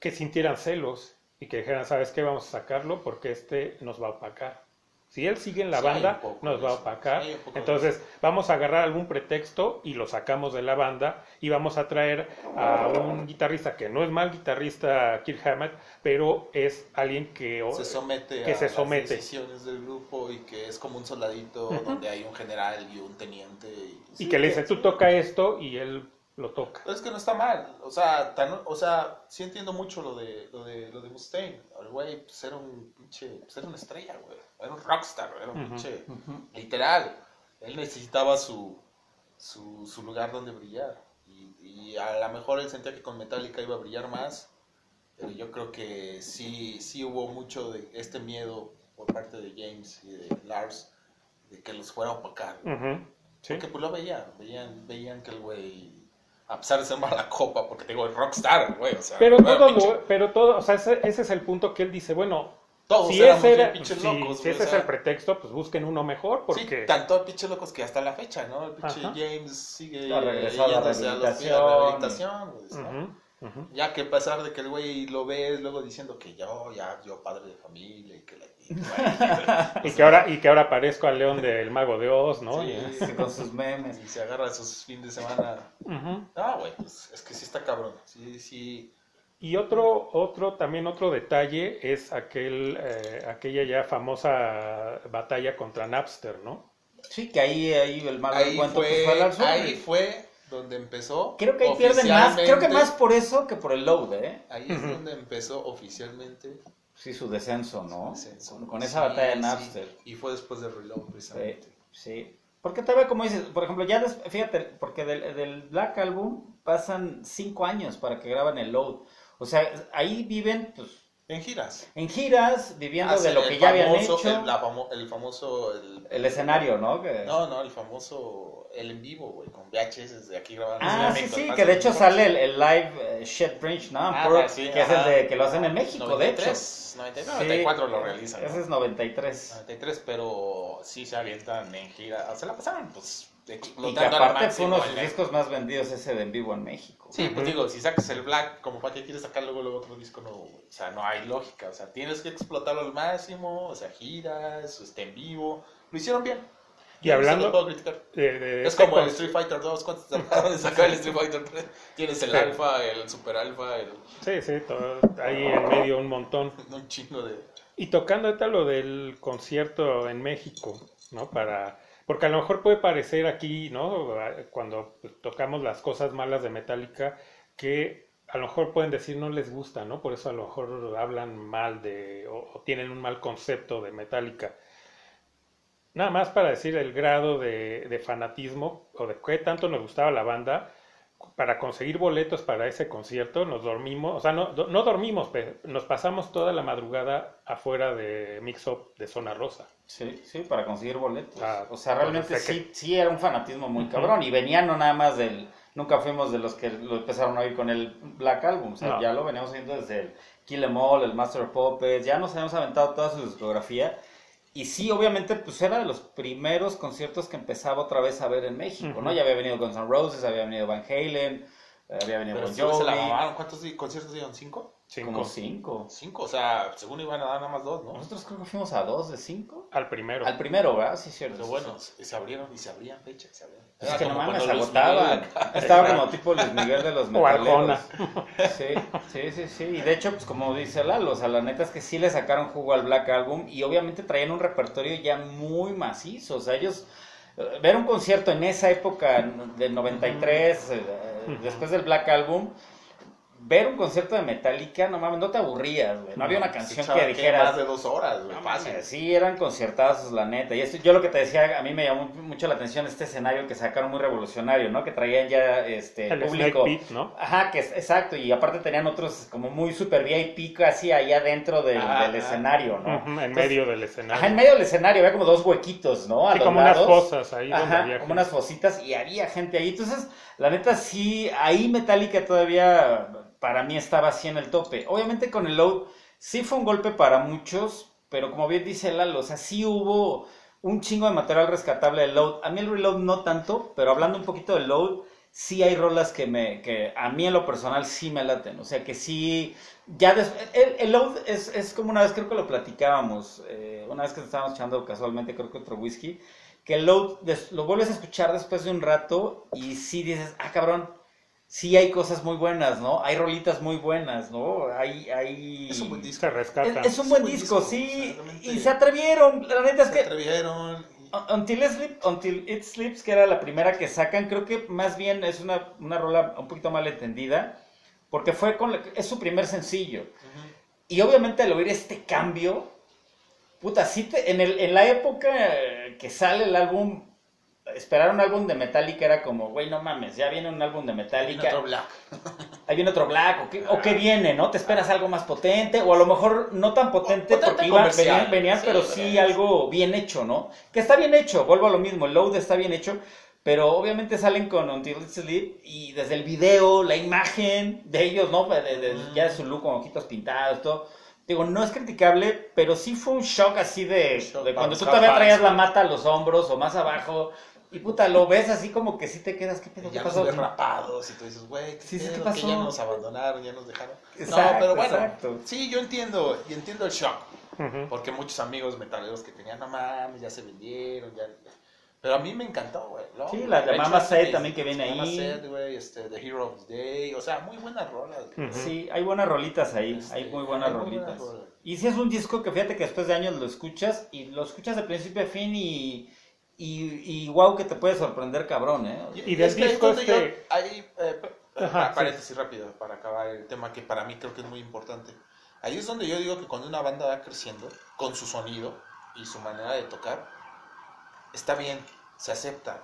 que sintieran celos y que dijeran, ¿sabes qué? Vamos a sacarlo porque este nos va a opacar. Si él sigue en la Sí, banda, nos va a opacar. Sí, Entonces, vamos a agarrar algún pretexto y lo sacamos de la banda y vamos a traer a un guitarrista que no es mal guitarrista, Kirk Hammett, pero es alguien que... se somete que a se las somete. decisiones del grupo y que es como un soldadito donde hay un general y un teniente. Y, y sí, que le dice, tú toca esto y él lo toca. Es que no está mal, o sea, tan- o sea, sí entiendo mucho lo de lo de lo de Mustaine. El güey pues era un pinche, pues era una estrella, güey. Era un rockstar, era un Ujú. pinche Ujú. literal. Él necesitaba su su, su lugar donde brillar. Y, y a lo mejor él sentía que con Metallica iba a brillar más, pero yo creo que sí, sí hubo mucho de este miedo por parte de James y de Lars de que los fuera a opacar. Ujú, Sí. Porque pues lo veían, veían, veían que el güey, a pesar de ser mala copa, porque te digo, el rockstar, güey, o sea, Pero todo, lo- pero todo, o sea, ese, ese es el punto que él dice, bueno, todos si ese, era, si- locos, si ese o es el pretexto, pues busquen uno mejor, porque... Sí, tanto pinches locos que hasta la fecha, ¿no? El pinche Ajá. James sigue Ha regresado a la rehabilitación. a la. Ya que a pesar de que el güey lo ves luego diciendo que yo, ya, yo padre de familia y que la... y, que ahora, y que ahora parezco al león del mago de Oz, ¿no? Sí. Y- con sus memes. y se agarra sus fines de semana. Ujú. No, güey, pues es que sí está cabrón. Sí, sí. Y otro, otro, también otro detalle es aquel, eh, aquella ya famosa batalla contra Napster, ¿no? Sí, que ahí, ahí el mal Ahí cuento pues, fue, fue Lars Ulrich. ahí fue donde empezó. Creo que ahí pierden más, creo que más por eso que por el load, ¿eh? Ahí es donde empezó oficialmente Sí, su descenso, ¿no? descenso. Con, con esa batalla de. Napster. Y fue después de Reload, precisamente. Sí. Porque todavía, como dices, por ejemplo, ya, des- fíjate, porque del, del Black Album pasan cinco años para que graban el load. O sea, ahí viven, pues, En giras. en giras, viviendo de Hacen lo que ya habían famoso- hecho. El, la famo- el famoso. El, El escenario, ¿no? Que- No, no, el famoso. El en vivo, güey, con VHS desde aquí grabando. Ah, sí, México, sí, que de hecho México. sale el, el live eh, Shed Bridge, ¿no? Ah, Puro- sí, que es el ajá. de que lo hacen en México, de hecho. 93, 93, Sí, 94 lo realizan. Ese ¿no? es 93. 93, pero sí se avientan en gira. O sea, la pasaron, pues, Y que aparte fue uno de sus discos más vendidos ese de en vivo en México. Sí, pues digo, si sacas el Black, como para qué quieres sacar luego, luego otro disco nuevo, güey? O sea, no hay lógica. O sea, tienes que explotarlo al máximo, o sea, giras, este, en vivo. Lo hicieron bien. Y no hablando- criticar. De- de- Es como el con- Street Fighter 2, ¿cuántos tardaron en sacar el Street Fighter 3? Tienes el Sí. Alpha, el Super Alpha, el... Sí, sí, todo- ahí en medio un montón. un chingo de... Y tocando ahorita lo del concierto en México, ¿no? Para, porque a lo mejor puede parecer aquí, ¿no? Cuando tocamos las cosas malas de Metallica, que a lo mejor pueden decir no les gusta, ¿no? Por eso a lo mejor hablan mal de, o, tienen un mal concepto de Metallica. Nada más para decir el grado de, de fanatismo o de qué tanto nos gustaba la banda, para conseguir boletos para ese concierto nos dormimos, o sea, no, no dormimos, pero nos pasamos toda la madrugada afuera de Mix Up de Zona Rosa. Sí, sí, para conseguir boletos. Ah, o sea, realmente sí, sí era un fanatismo muy cabrón. Y venían no nada más del... Nunca fuimos de los que lo empezaron a oír con el Black Album. O sea, No. ya lo veníamos oyendo desde el Kill Em All, el Master of Puppets. Ya nos habíamos aventado toda su discografía. Y sí, obviamente, pues era de los primeros conciertos que empezaba otra vez a ver en México, ¿no? Ya había venido Guns N' Roses, había venido Van Halen, eh, había venido Pero Bon sí, se la Jovi. mamaron. ¿Cuántos conciertos dieron? ¿Cinco? Como Cinco cinco. O sea, según iban a dar nada más dos, ¿no? Nosotros creo que fuimos a dos de cinco. al primero. Al primero, ¿verdad? Sí, cierto. Pero bueno, sí. se abrieron y se abrían fechas, se abrían. Es Era que no como mames, agotaban. Estaba como tipo Luis Miguel de los metaleros. Sí, sí, sí, sí. Y de hecho, pues como dice Lalo, o sea, la neta es que sí le sacaron jugo al Black Album y obviamente traían un repertorio ya muy macizo. O sea, ellos, eh, ver un concierto en esa época del 93, eh, después del Black Album, ver un concierto de Metallica, no mames, no te aburrías, güey. No había una canción que dijeras... Más de dos horas, güey, No fácil. mames, sí, eran conciertazos, la neta. Y esto, yo lo que te decía, a mí me llamó mucho la atención este escenario que sacaron muy revolucionario, ¿no? Que traían ya este el público. ¿no? Ajá, que es exacto. Y aparte tenían otros como muy super VIP casi allá dentro del, Ajá, del escenario, ¿no? En Entonces, medio del escenario. Ajá, en medio del escenario había como dos huequitos, ¿no? A Sí, los como unas lados. fosas ahí donde Ajá, había como gente. unas fositas y había gente ahí. Entonces, la neta sí, ahí Metallica todavía para mí estaba así en el tope. Obviamente con el load sí fue un golpe para muchos, pero como bien dice Lalo, o sea, sí hubo un chingo de material rescatable del load. A mí el reload no tanto, pero hablando un poquito del load, sí hay rolas que me que a mí en lo personal sí me laten, o sea, que sí ya des- el, el load es, es como una vez creo que lo platicábamos, eh, una vez que estábamos echando casualmente creo que otro whisky, que el load lo vuelves a escuchar después de un rato y sí dices, ah cabrón, sí hay cosas muy buenas, ¿no? Hay rolitas muy buenas, ¿no? Hay, hay... Es un buen disco. Se rescata. Es, es un buen buen disco, disco, sí, y se atrevieron, la neta es Se que... atrevieron. y- Until It, Sleep- Until It Sleeps, que era la primera que sacan, creo que más bien es una, una rola un poquito mal entendida, porque fue con la- es su primer sencillo. Y obviamente al oír este cambio, puta, sí te- en, el, en la época que sale el álbum, esperar un álbum de Metallica era como, güey, no mames, ya viene un álbum de Viene Metallica. otro Black. Ahí viene otro Black, o qué, o qué viene, ¿no? Te esperas algo más potente, o a lo mejor no tan potente, Potente porque iban, venían, venían, sí, pero sí es- algo bien hecho, ¿no? Que está bien hecho, vuelvo a lo mismo, el load está bien hecho, pero obviamente salen con Until It Sleep y desde el video, la imagen de ellos, ¿no? De, de- Mm. ya de su look con ojitos pintados, todo. Digo, no es criticable, pero sí fue un shock así de, Shock de cuando tú todavía traías la mata a los hombros o más abajo. Y puta, lo ves así como que sí te quedas, ¿qué pedo? Y ¿Qué ya nos pasó? ves rapados y tú dices, güey, ¿qué, Sí, sí, ¿qué pasó? Que ya nos abandonaron, ya nos dejaron. Exacto, no, pero bueno, exacto. sí, yo entiendo, y entiendo el shock. Porque muchos amigos metaleros que tenían, no mames, ya se vendieron, ya... Pero a mí me encantó, güey. ¿no? Sí, la de Mama Said sí, también que viene Mama ahí. Said, güey, este, The Hero of the Day, o sea, muy buenas rolas. Sí, hay buenas rolitas ahí, Este, hay muy buenas hay muy rolitas. buenas rolas. Y sí es un disco que fíjate que después de años lo escuchas y lo escuchas de principio a fin y, y, y wow que te puede sorprender cabrón, ¿eh? Y del es que disco es donde este- yo- ahí, eh, Ajá, ah, sí. rápido para acabar el tema que para mí creo que es muy importante. Ahí es donde yo digo que cuando una banda va creciendo con su sonido y su manera de tocar, está bien, se acepta,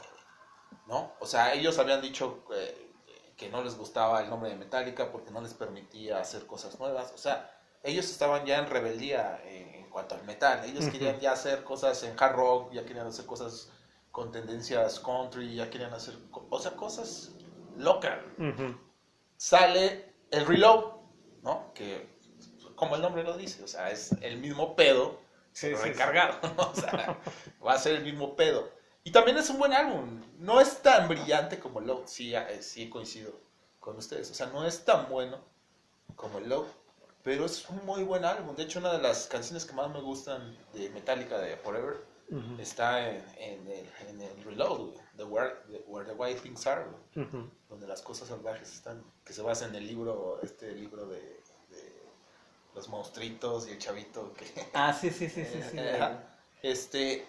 ¿no? O sea, ellos habían dicho eh, que no les gustaba el nombre de Metallica porque no les permitía hacer cosas nuevas. O sea, ellos estaban ya en rebeldía eh, en cuanto al metal. Ellos querían ya hacer cosas en hard rock, ya querían hacer cosas con tendencias country, ya querían hacer, o sea, cosas locas. Sale el reload, ¿no? Que como el nombre lo dice, o sea, es el mismo pedo Sí, sí, recargado, ¿no? o sea, va a ser el mismo pedo. Y también es un buen álbum, no es tan brillante como Load, sí, eh, sí coincido con ustedes, o sea, no es tan bueno como Load, pero es un muy buen álbum. De hecho, una de las canciones que más me gustan de Metallica de Forever está en, en el, en el Reload, the where, the, Where the Wild Things Are, donde las cosas salvajes están, que se basa en el libro, este libro de, de los monstruitos y el chavito que... Ah, sí, sí, sí, sí, sí. Este,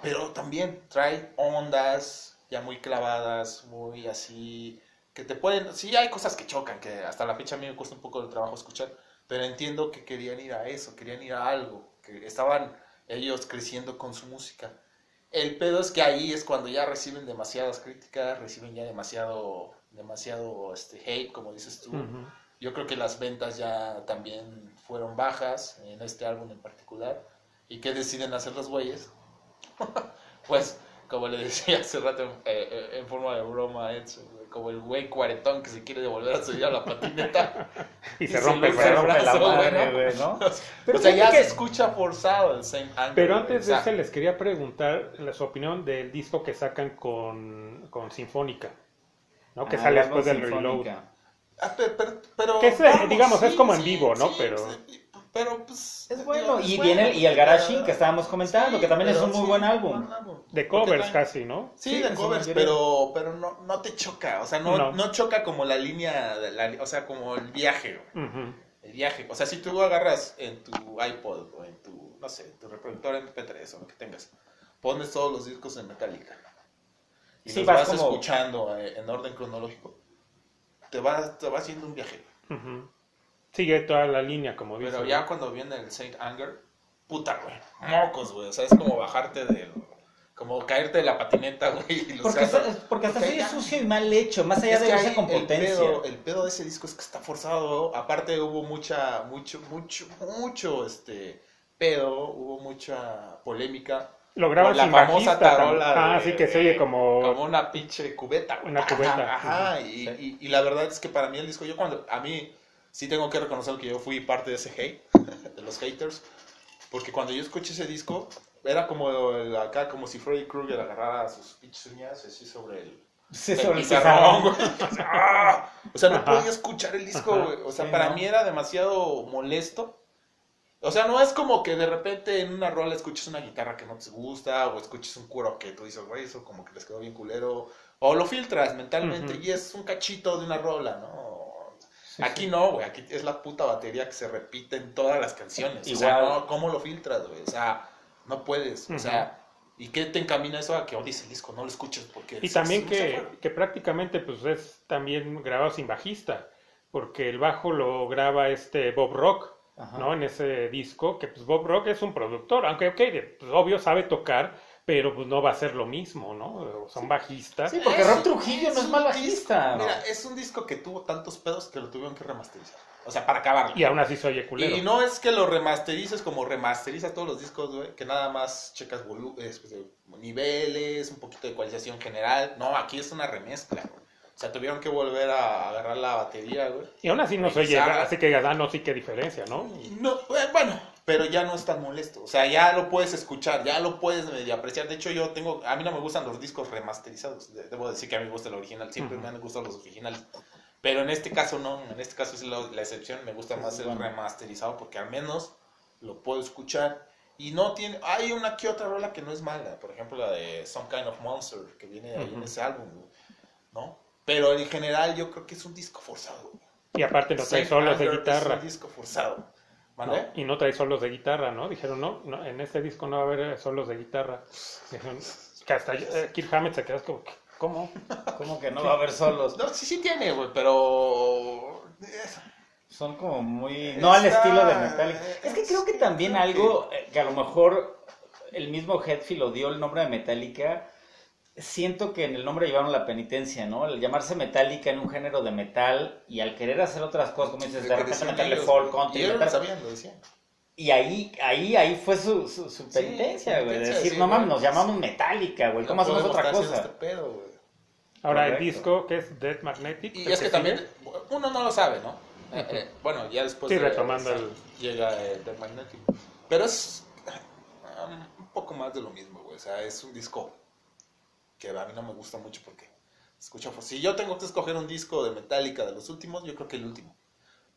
pero también trae ondas ya muy clavadas, muy así, que te pueden, sí hay cosas que chocan, que hasta la fecha a mí me cuesta un poco de trabajo escuchar, pero entiendo que querían ir a eso, querían ir a algo, que estaban ellos creciendo con su música. El pedo es que ahí es cuando ya reciben demasiadas críticas, reciben ya demasiado, demasiado este, hate, como dices tú. Ujú. Yo creo que las ventas ya también fueron bajas en este álbum en particular. ¿Y qué deciden hacer los güeyes? pues, como le decía hace rato en, eh, eh, en forma de broma a Edson, como el güey cuarentón que se quiere devolver a subir a la patineta. Y se rompe el Se brazo. rompe la brazo, madre, güey, ¿no? ¿no? o Pero sea, ya fíjate se que- escucha forzado el Saint Anger. Pero antes de ese les quería preguntar la- su opinión del disco que sacan con, con Sinfónica, ¿no? Que Ah, sale el después del Reload. Ah, pero, pero, pero- Que es, eh, digamos, es como en vivo, ¿no? sí, Pero- sí, pero, pues... Es bueno. digo, Y es viene bueno, y el Garaging que estábamos comentando, que también es un muy sí, buen álbum. buen álbum. De covers trae- casi, ¿no? Sí, Sí, de covers, pero, pero no, no te choca, o sea, no, No. no. choca como la línea, de la- o sea, como el viaje, güey, Ujú. el viaje. O sea, si tú agarras en tu iPod o en tu, no sé, tu reproductor MP3 o lo que tengas, pones todos los discos en Metallica y Sí, los vas vas, como- escuchando eh, en orden cronológico, te va, te va haciendo un viaje. Ujú. Sigue toda la línea, como dice. Pero ya cuando viene el Saint Anger, puta, güey, mocos, güey, o sea, es como bajarte del, como caerte de la patineta, güey, y los Porque, hasta Porque soy ya- sucio y mal hecho, más allá Es de ahí con el potencia. pedo, el pedo de ese disco es que está forzado. Aparte hubo mucha, mucho, mucho, mucho, este, pedo, hubo mucha polémica. Lo graban Con la sin famosa bajista. tarola Ah, de- sí, que se oye como... Como una pinche cubeta. güey. Una cubeta. Ajá, y, y- y la verdad es que para mí el disco, yo cuando, a mí sí tengo que reconocer que yo fui parte de ese hate, de los haters, porque cuando yo escuché ese disco, era como el- acá, como si Freddy Krueger agarrara sus pinches uñas así sobre el, Sí, el sobre el pizarrón, pizarrón. güey. ¡Ah! O sea, no Ajá. podía escuchar el disco, Ajá. güey. O sea, Sí, para ¿no? mí era demasiado molesto. O sea, no es como que de repente en una rola escuches una guitarra que no te gusta o escuches un coro que tú dices, güey, eso como que les quedó bien culero. O lo filtras mentalmente y es un cachito de una rola, ¿no? Aquí no, güey. Aquí es la puta batería que se repite en todas las canciones. O Igual. sea, no, ¿cómo lo filtras, güey? O sea, no puedes. O sea, ¿y qué te encamina eso a que odies el disco? No lo escuches porque... Y también que, que prácticamente pues es también grabado sin bajista, porque el bajo lo graba este Bob Rock, Ajá. ¿no? En ese disco, que pues Bob Rock es un productor, aunque ok, pues, obvio sabe tocar, pero pues no va a ser lo mismo, ¿no? Son bajistas. Sí, porque Rob Trujillo no es mal bajista. disco- ¿no? Mira, es un disco que tuvo tantos pedos que lo tuvieron que remasterizar. O sea, para acabarlo. Y aún así se oye culero. Y no es que lo remasterices como remasteriza todos los discos, güey, que nada más checas volu- es, pues, niveles, un poquito de ecualización general. No, aquí es una remezcla, güey. O sea, tuvieron que volver a agarrar la batería, güey. Y aún así no se oye, Revisar. así que ah, no, sí que diferencia, ¿no? No, eh, bueno, pero ya no es tan molesto. O sea, ya lo puedes escuchar, ya lo puedes medio apreciar. De hecho, yo tengo, a mí no me gustan los discos remasterizados. De- Debo decir que a mí me gusta el original, siempre Ujú. me han gustado los originales. Pero en este caso no, en este caso es lo- la excepción. Me gusta más el remasterizado porque al menos lo puedo escuchar. Y no tiene, hay una que otra rola que no es mala. Por ejemplo, la de Some Kind of Monster, que viene ahí en Ujú. ese álbum, ¿no? Pero en general yo creo que es un disco forzado. Y aparte no trae Saint solos de guitarra. Es un disco forzado. Y no trae solos de guitarra, ¿no? Dijeron, no, no, en este disco no va a haber eh, solos de guitarra. Dijeron, que hasta eh, Kirk Hammett se quedó como, ¿cómo? ¿Cómo que no va a haber solos? No, sí, sí tiene, güey, pero... Son como muy... No al estilo de Metallica. Es que creo que también algo eh, que a lo mejor el mismo Hetfield lo dio el nombre de Metallica. Siento que en el nombre llevaron la penitencia, ¿no? El llamarse Metallica en un género de metal y al querer hacer otras cosas, como dices, de repente meterle folk, country, Y ellos lo meter- sabían, lo decían. Y ahí, ahí, ahí fue su, su, su penitencia, güey. De decir, sí, no mames, nos llamamos Metallica, güey. ¿Cómo No hacemos otra cosa? Este pedo, güey. Ahora el Correcto. disco que es Dead Magnetic. Y el es que también, uno no lo sabe, ¿no? Eh, eh, bueno, ya después Sí, de- retomando el- llega eh, The Magnetic. Pero es um, un poco más de lo mismo, güey. O sea, es un disco que a mí no me gusta mucho porque escucha, pues, si yo tengo que escoger un disco de Metallica de los últimos, yo creo que el último.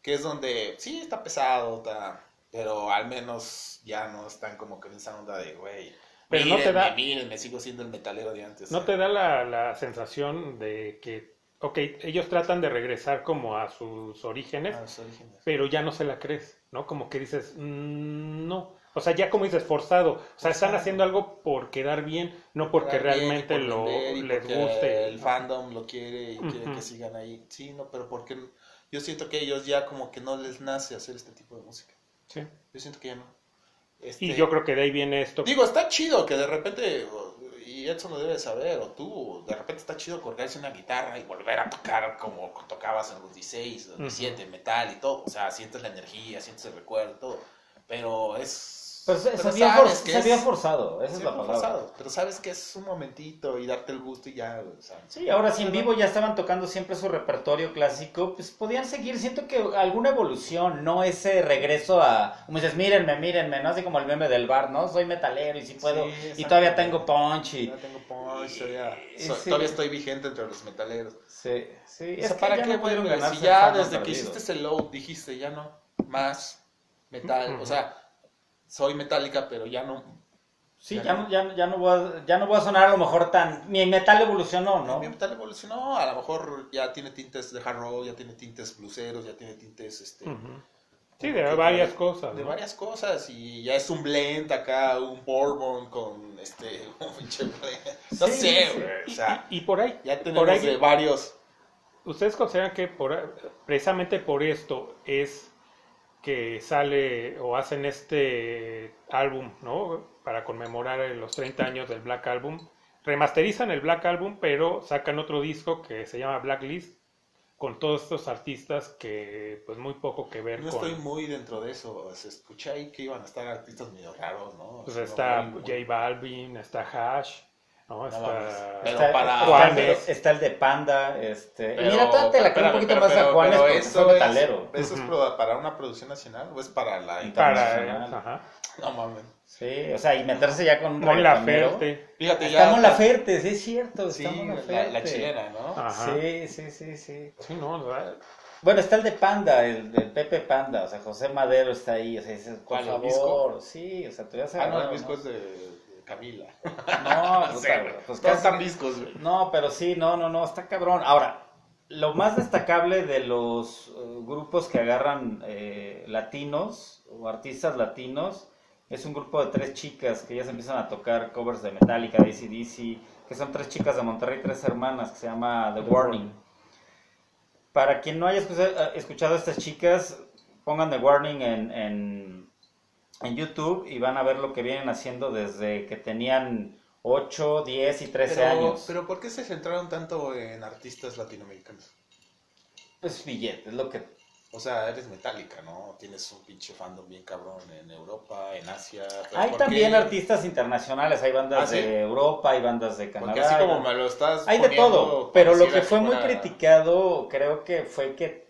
Que es donde, sí, está pesado, está, pero al menos ya no están como que en esa onda de, güey, Pero no te mírenme, da- mírenme, sigo siendo el metalero de antes. ¿No sea. te da la, la sensación de que, ok, ellos tratan de regresar como a sus orígenes, Ah, los orígenes. pero ya no se la crees, ¿no? Como que dices, "Mm, no. O sea, ya como dices, forzado. O sea, están haciendo algo por quedar bien, no porque bien, realmente por lo y les porque guste. El fandom lo quiere y quiere Ujú. que sigan ahí. Sí, no, pero porque yo siento que ellos ya como que no les nace hacer este tipo de música. Sí. Yo siento que ya no. Este, Y yo creo que de ahí viene esto. Digo, está chido que de repente, y Edson lo debe saber, o tú, de repente está chido colgarse una guitarra y volver a tocar como tocabas en los 16, los 17, metal y todo. O sea, sientes la energía, sientes el recuerdo, todo. Pero es... Pero se, se pero había, sabes for- que se había es- forzado, esa es la palabra. forzado, pero sabes que es un momentito y darte el gusto y ya, güey, o sea. Sí, ahora si en vivo ya estaban tocando siempre su repertorio clásico, pues podían seguir. Siento que alguna evolución, no ese regreso a, como dices, mírenme, mírenme, ¿no? Así como el meme del bar, ¿no? Soy metalero y sí puedo, Sí, y todavía tengo punch y... Ya tengo punch, todavía, Y- so- sí. todavía estoy vigente entre los metaleros. Sí, sí. O sea, ¿para qué, no pudieron güey? ganarse Si ya desde que hiciste ese load dijiste, ya no, más metal, o sea, soy metálica, pero ya no. Sí, ya no, ya, no- ya, no voy a, ya no voy a sonar a lo mejor tan... Mi metal evolucionó, ¿no? Mi metal evolucionó, a lo mejor ya tiene tintes de hard rock, ya tiene tintes bluseros, ya tiene tintes, este... Sí, de varias de- cosas. De ¿no? varias cosas, y ya es un blend acá, un bourbon con, este, un pinche blend. No Sí, sé, sí. güey, o Y, sea, y- y por ahí, ya por tenemos ahí de varios... ¿Ustedes consideran que por, precisamente por esto es que sale o hacen este álbum, ¿no? Para conmemorar los 30 años del Black Album. Remasterizan el Black Album, pero sacan otro disco que se llama Blacklist con todos estos artistas que pues muy poco que ver No con... estoy muy dentro de eso, se escuché ahí que iban a estar artistas medio raros, ¿no? Pues está muy- muy- J Balvin, está Hash, ¿no? Está... Pero Está, para- está- Juanes. está el de Panda, este... Pero- mira, todavía te la creo un poquito pero- más a Juanes pero porque eso es- metalero. ¿Eso es Ujú. pro- para una producción nacional o es para la Para... internacional. Ajá. No mames. Sí, o sea, y meterse ya con un Mon. Laferte. Fíjate ya. Mon Laferte, sí es cierto, Sí, la, la chilena, ¿no? Ajá. Sí, sí, sí, sí. Sí, no, verdad, Bueno, está el de Panda, el de Pepe Panda, o sea, José Madero está ahí, o sea, dices, por ¿Cuál, el favor, disco? sí, o sea, te vas a Ah, no, el disco es de Camila. No, sé, güey. pues Todos están discos, güey. No, pero sí, no, no, no, está cabrón. Ahora, lo más destacable de los eh, grupos que agarran eh, latinos o artistas latinos es un grupo de tres chicas que ya se empiezan a tocar covers de Metallica, ACDC, que son tres chicas de Monterrey, tres hermanas, que se llama The Warning. Para quien no haya escuchado, eh, escuchado a estas chicas, pongan The Warning en, en, en YouTube y van a ver lo que vienen haciendo desde que tenían 8, 10 y 13 Pero, años. pero ¿por qué se centraron tanto en artistas latinoamericanos? Pues billete, es lo que... O sea, eres metálica, ¿no? Tienes un pinche fandom bien cabrón en Europa, en Asia. Hay ¿por también qué? artistas internacionales, hay bandas ¿Ah, sí? de Europa, hay bandas de Canadá. Porque así como me lo estás Hay de todo, pero lo que fue muy fuera- criticado creo que fue que,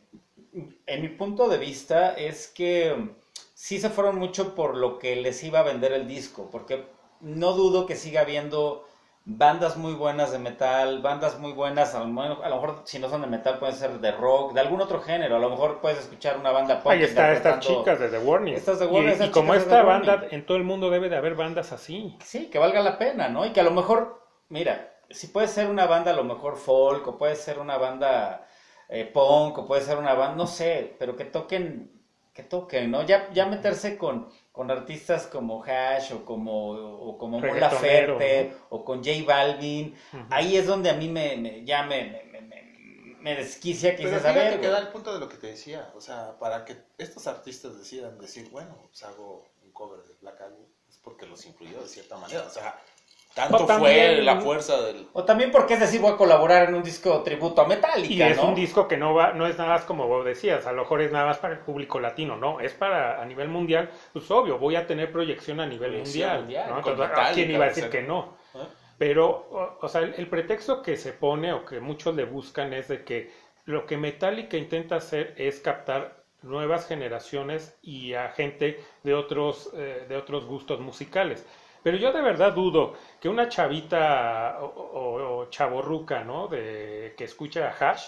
en mi punto de vista, es que sí se fueron mucho por lo que les iba a vender el disco, porque no dudo que siga habiendo bandas muy buenas de metal, bandas muy buenas, a lo, mejor- a lo mejor si no son de metal pueden ser de rock, de algún otro género, a lo mejor puedes escuchar una banda pop. Ahí está estas chicas de The Warning. Estas de Y- Warning, y, estas como de esta banda, Warning. en todo el mundo debe de haber bandas así. Sí, que valga la pena, ¿no? Y que a lo mejor, mira, si puede ser una banda a lo mejor folk, o puede ser una banda eh, punk, o puede ser una banda, no sé, pero que toquen, que toquen, ¿no? Ya, ya meterse con, con artistas como Hash, o como, o como Laferte, o con J Balvin, Ujú. ahí es donde a mí me, me- ya me, me, me- me- me desquicia que Pero dices, a ver, que da el punto de lo que te decía. O sea, para que estos artistas decidan decir, bueno, pues hago un cover de Black Album, es porque los influyó de cierta manera. O sea, tanto O también- fue la fuerza del... o también porque es decir, voy a colaborar en un disco tributo a Metallica, Y es ¿no? un disco que no va, no es nada más como vos decías, a lo mejor es nada más para el público latino, no, es para a nivel mundial, pues obvio, voy a tener proyección a nivel Proyección mundial, mundial, ¿no? con Entonces, ¿a Metallica, ¿quién iba a decir o sea, que no? ¿eh? Pero, o, o sea, el, el pretexto que se pone o que muchos le buscan es de que lo que Metallica intenta hacer es captar nuevas generaciones y a gente de otros, eh, de otros gustos musicales. Pero yo de verdad dudo que una chavita o, o- ¿no? De, que escucha a Hash,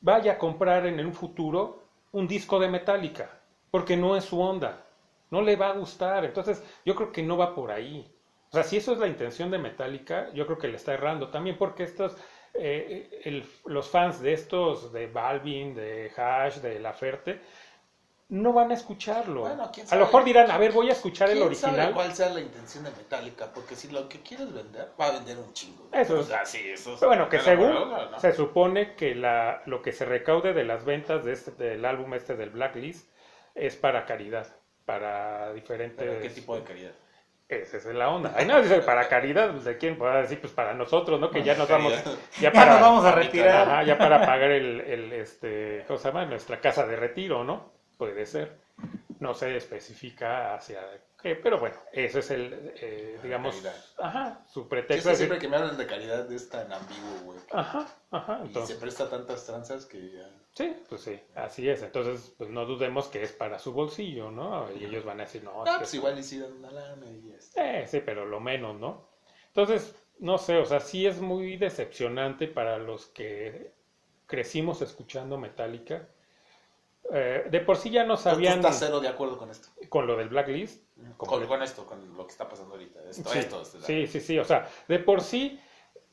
vaya a comprar en un futuro un disco de Metallica, porque no es su onda, no le va a gustar, entonces yo creo que no va por ahí. O sea, si eso es la intención de Metallica, yo creo que le está errando, también porque estos, eh, los fans de estos, de Balvin, de Hash, de Laferte, no van a escucharlo. Bueno, quién a sabe. lo mejor dirán, a ver, voy a escuchar el ¿Quién sabe original. cuál sea la intención de Metallica? Porque si lo que quieres vender, va a vender un chingo. Eso es- sea, sí, eso es- Pero bueno, que según no. se supone que la, lo que se recaude de las ventas de este, del álbum este del Blacklist es para caridad, para diferentes... Pero ¿qué tipo de caridad? Esa es la onda. Ahí no dice para caridad, pues de quién puede decir, pues para nosotros, ¿no? Que ya nos vamos, ya Ya para, nos vamos a retirar. Ajá, ya para pagar el, el, este, ¿cómo se llama? Nuestra casa de retiro, ¿no? Puede ser. No se especifica hacia qué, pero bueno, eso es el, eh, digamos, Caridad. ajá, su Sí, es pretexto. es decir, siempre que me hablan de caridad es tan ambiguo, güey. Ajá, ajá, Y entonces, se presta tantas tranzas que ya... sí, pues sí, así es. Entonces, pues no dudemos que es para su bolsillo, ¿no? Y ellos van a decir, no, es que pues es- igual y sí dan una lana y ya está. Eh, sí, pero lo menos, ¿no? Entonces, no sé, o sea, sí es muy decepcionante para los que crecimos escuchando Metallica. Eh, de por sí ya no ¿Tú sabían estás cero de acuerdo con esto? con lo del Blacklist. Con, con esto, con lo que está pasando ahorita. Esto, Sí, esto, esto, sí, sí, sí, o sea, de por sí,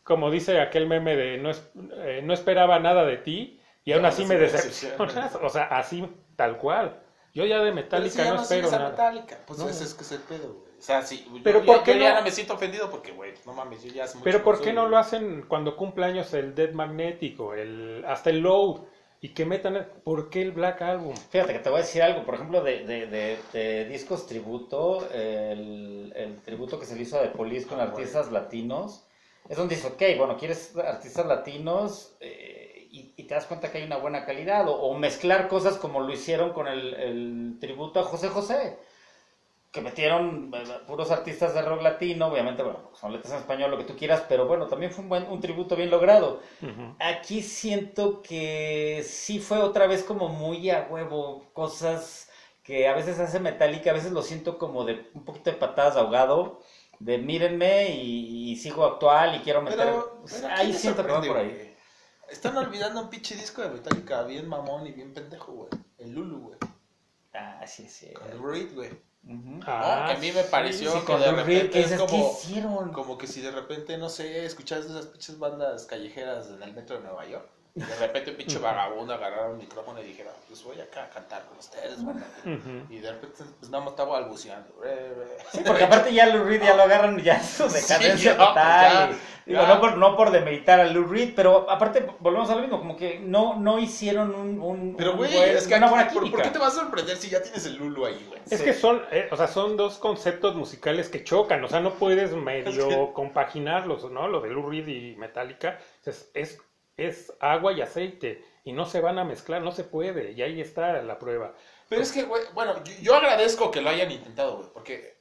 como dice aquel meme de no, es- eh, no esperaba nada de ti y aún Ya, así sí me decepcionas, o sea, así, tal cual. Yo ya de Metallica si ya no no espero nada. Metallica, pues No. ese es que es el pedo, güey. O sea, sí, yo, Pero ya- ¿por qué yo ya no? no me siento ofendido porque, güey, no mames, yo ya hace mucho Pero ¿por qué no lo hacen cuando cumple años el Dead Magnético, el, hasta el Load, y que metan, el- ¿por qué el Black Album? Fíjate que te voy a decir algo, por ejemplo, de, de, de- de discos tributo, el, el tributo que se le hizo a The Police con Ah, artistas latinos, es donde dices, ok, bueno, quieres artistas latinos eh, y, y te das cuenta que hay una buena calidad, o, o mezclar cosas como lo hicieron con el, el tributo a José José, que metieron eh, puros artistas de rock latino, obviamente, bueno, son letras en español, lo que tú quieras, pero bueno, también fue un, buen, un tributo bien logrado. Aquí siento que sí fue otra vez como muy a huevo, cosas que a veces hace Metallica, a veces lo siento como de un poquito de patadas de ahogado, de mírenme y, y sigo actual y quiero meter... Pero, pero ¿a ahí siento que por ahí. güey? Están olvidando un pinche disco de Metallica bien mamón y bien pendejo, güey. El Lulu, güey. Ah, sí, sí. Con el Reed, güey. Ujú. Ah, No, que a mí me pareció Sí, que de repente es dices, ¿qué como, como que si de repente, no sé, escuchas esas pinches bandas callejeras en el metro de Nueva York. Y de repente un pinche vagabundo agarrara un micrófono y dijera, pues voy acá a cantar con ustedes, banda. Y de repente, pues nada más estaba balbuceando. Sí, porque aparte ya Lou Reed ya lo agarran ya su decadencia Sí, ya, total. ya, y- digo, ya. no por, no por demeritar a Lou Reed, pero aparte volvemos a lo mismo, como que no, no hicieron un, un- Pero, güey, es que una aquí, buena ¿por, qué te vas a sorprender si ya tienes el Lulu ahí, güey? Es Sí. que son, eh, o sea, son dos conceptos musicales que chocan, o sea, no puedes medio compaginarlos, ¿no? Lo de Lou Reed y Metallica es, es, es agua y aceite y no se van a mezclar, no se puede, y ahí está la prueba. Pero es que, güey, bueno, yo, yo agradezco que lo hayan intentado, güey, porque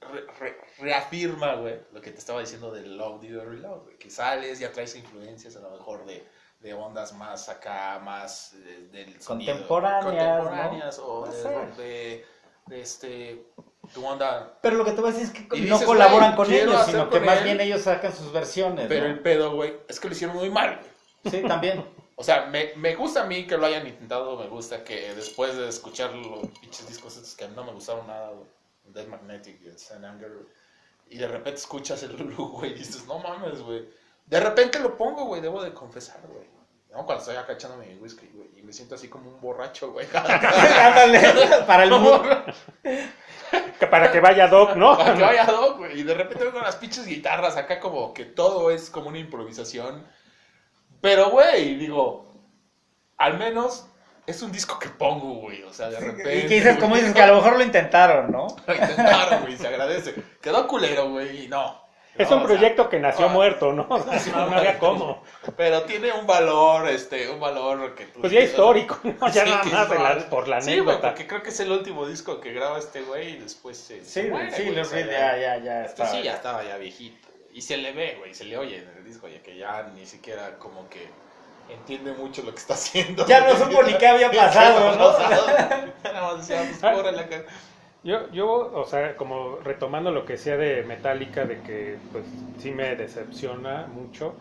re- re- reafirma, güey, lo que te estaba diciendo del Love, or Reload, güey, que sales, ya traes influencias a lo mejor de, de ondas más acá, más eh, del sonido. Contemporáneas, Contemporáneas, o de, de, de este, tu onda... Pero lo que te voy a decir es que Y no colaboran con ellos, sino que más él. bien ellos sacan sus versiones. Pero ¿no? el pedo, güey, es que lo hicieron muy mal, güey. Sí, también. O sea, me, me gusta a mí que lo hayan intentado, me gusta que después de escuchar los pinches discos estos que no me gustaron nada, Dead Magnetic y Sun Anger, y de repente escuchas el Lulu, güey, y dices, no mames, güey. De repente lo pongo, güey, debo de confesar, güey. ¿No? Cuando estoy acá echando mi whisky, güey, y me siento así como un borracho, güey. Ándale, para el. Que Para que vaya Doc, ¿no? Para que vaya Doc, güey. Y de repente vengo las pinches guitarras acá como que todo es como una improvisación. Pero, güey, digo, al menos es un disco que pongo, güey. O sea, de repente. Y que dices, como dices, que a lo mejor lo intentaron, ¿no? Lo intentaron, güey, se agradece. Quedó culero, güey, y no. Es No, un o sea, proyecto que nació ah. muerto, ¿no? O sea, no, no había cómo. Pero tiene un valor, este, un valor que tú... Pues ya histórico, ¿no? Ya Sí, nada más de la- es- por la Sí, güey, anécdota. porque creo que es el último disco que graba este güey y después se... Sí, se muere, sí, güey, Lou o sea, ya, ya, ya Este está. sí, ya estaba ya viejito. Y se le ve, güey, se le oye en el disco, ya que ya ni siquiera como que entiende mucho lo que está haciendo. Ya no supo ni qué había pasado, ¿no? pues, acá. Yo, yo, o sea, como retomando lo que decía de Metallica, de que pues sí me decepciona mucho.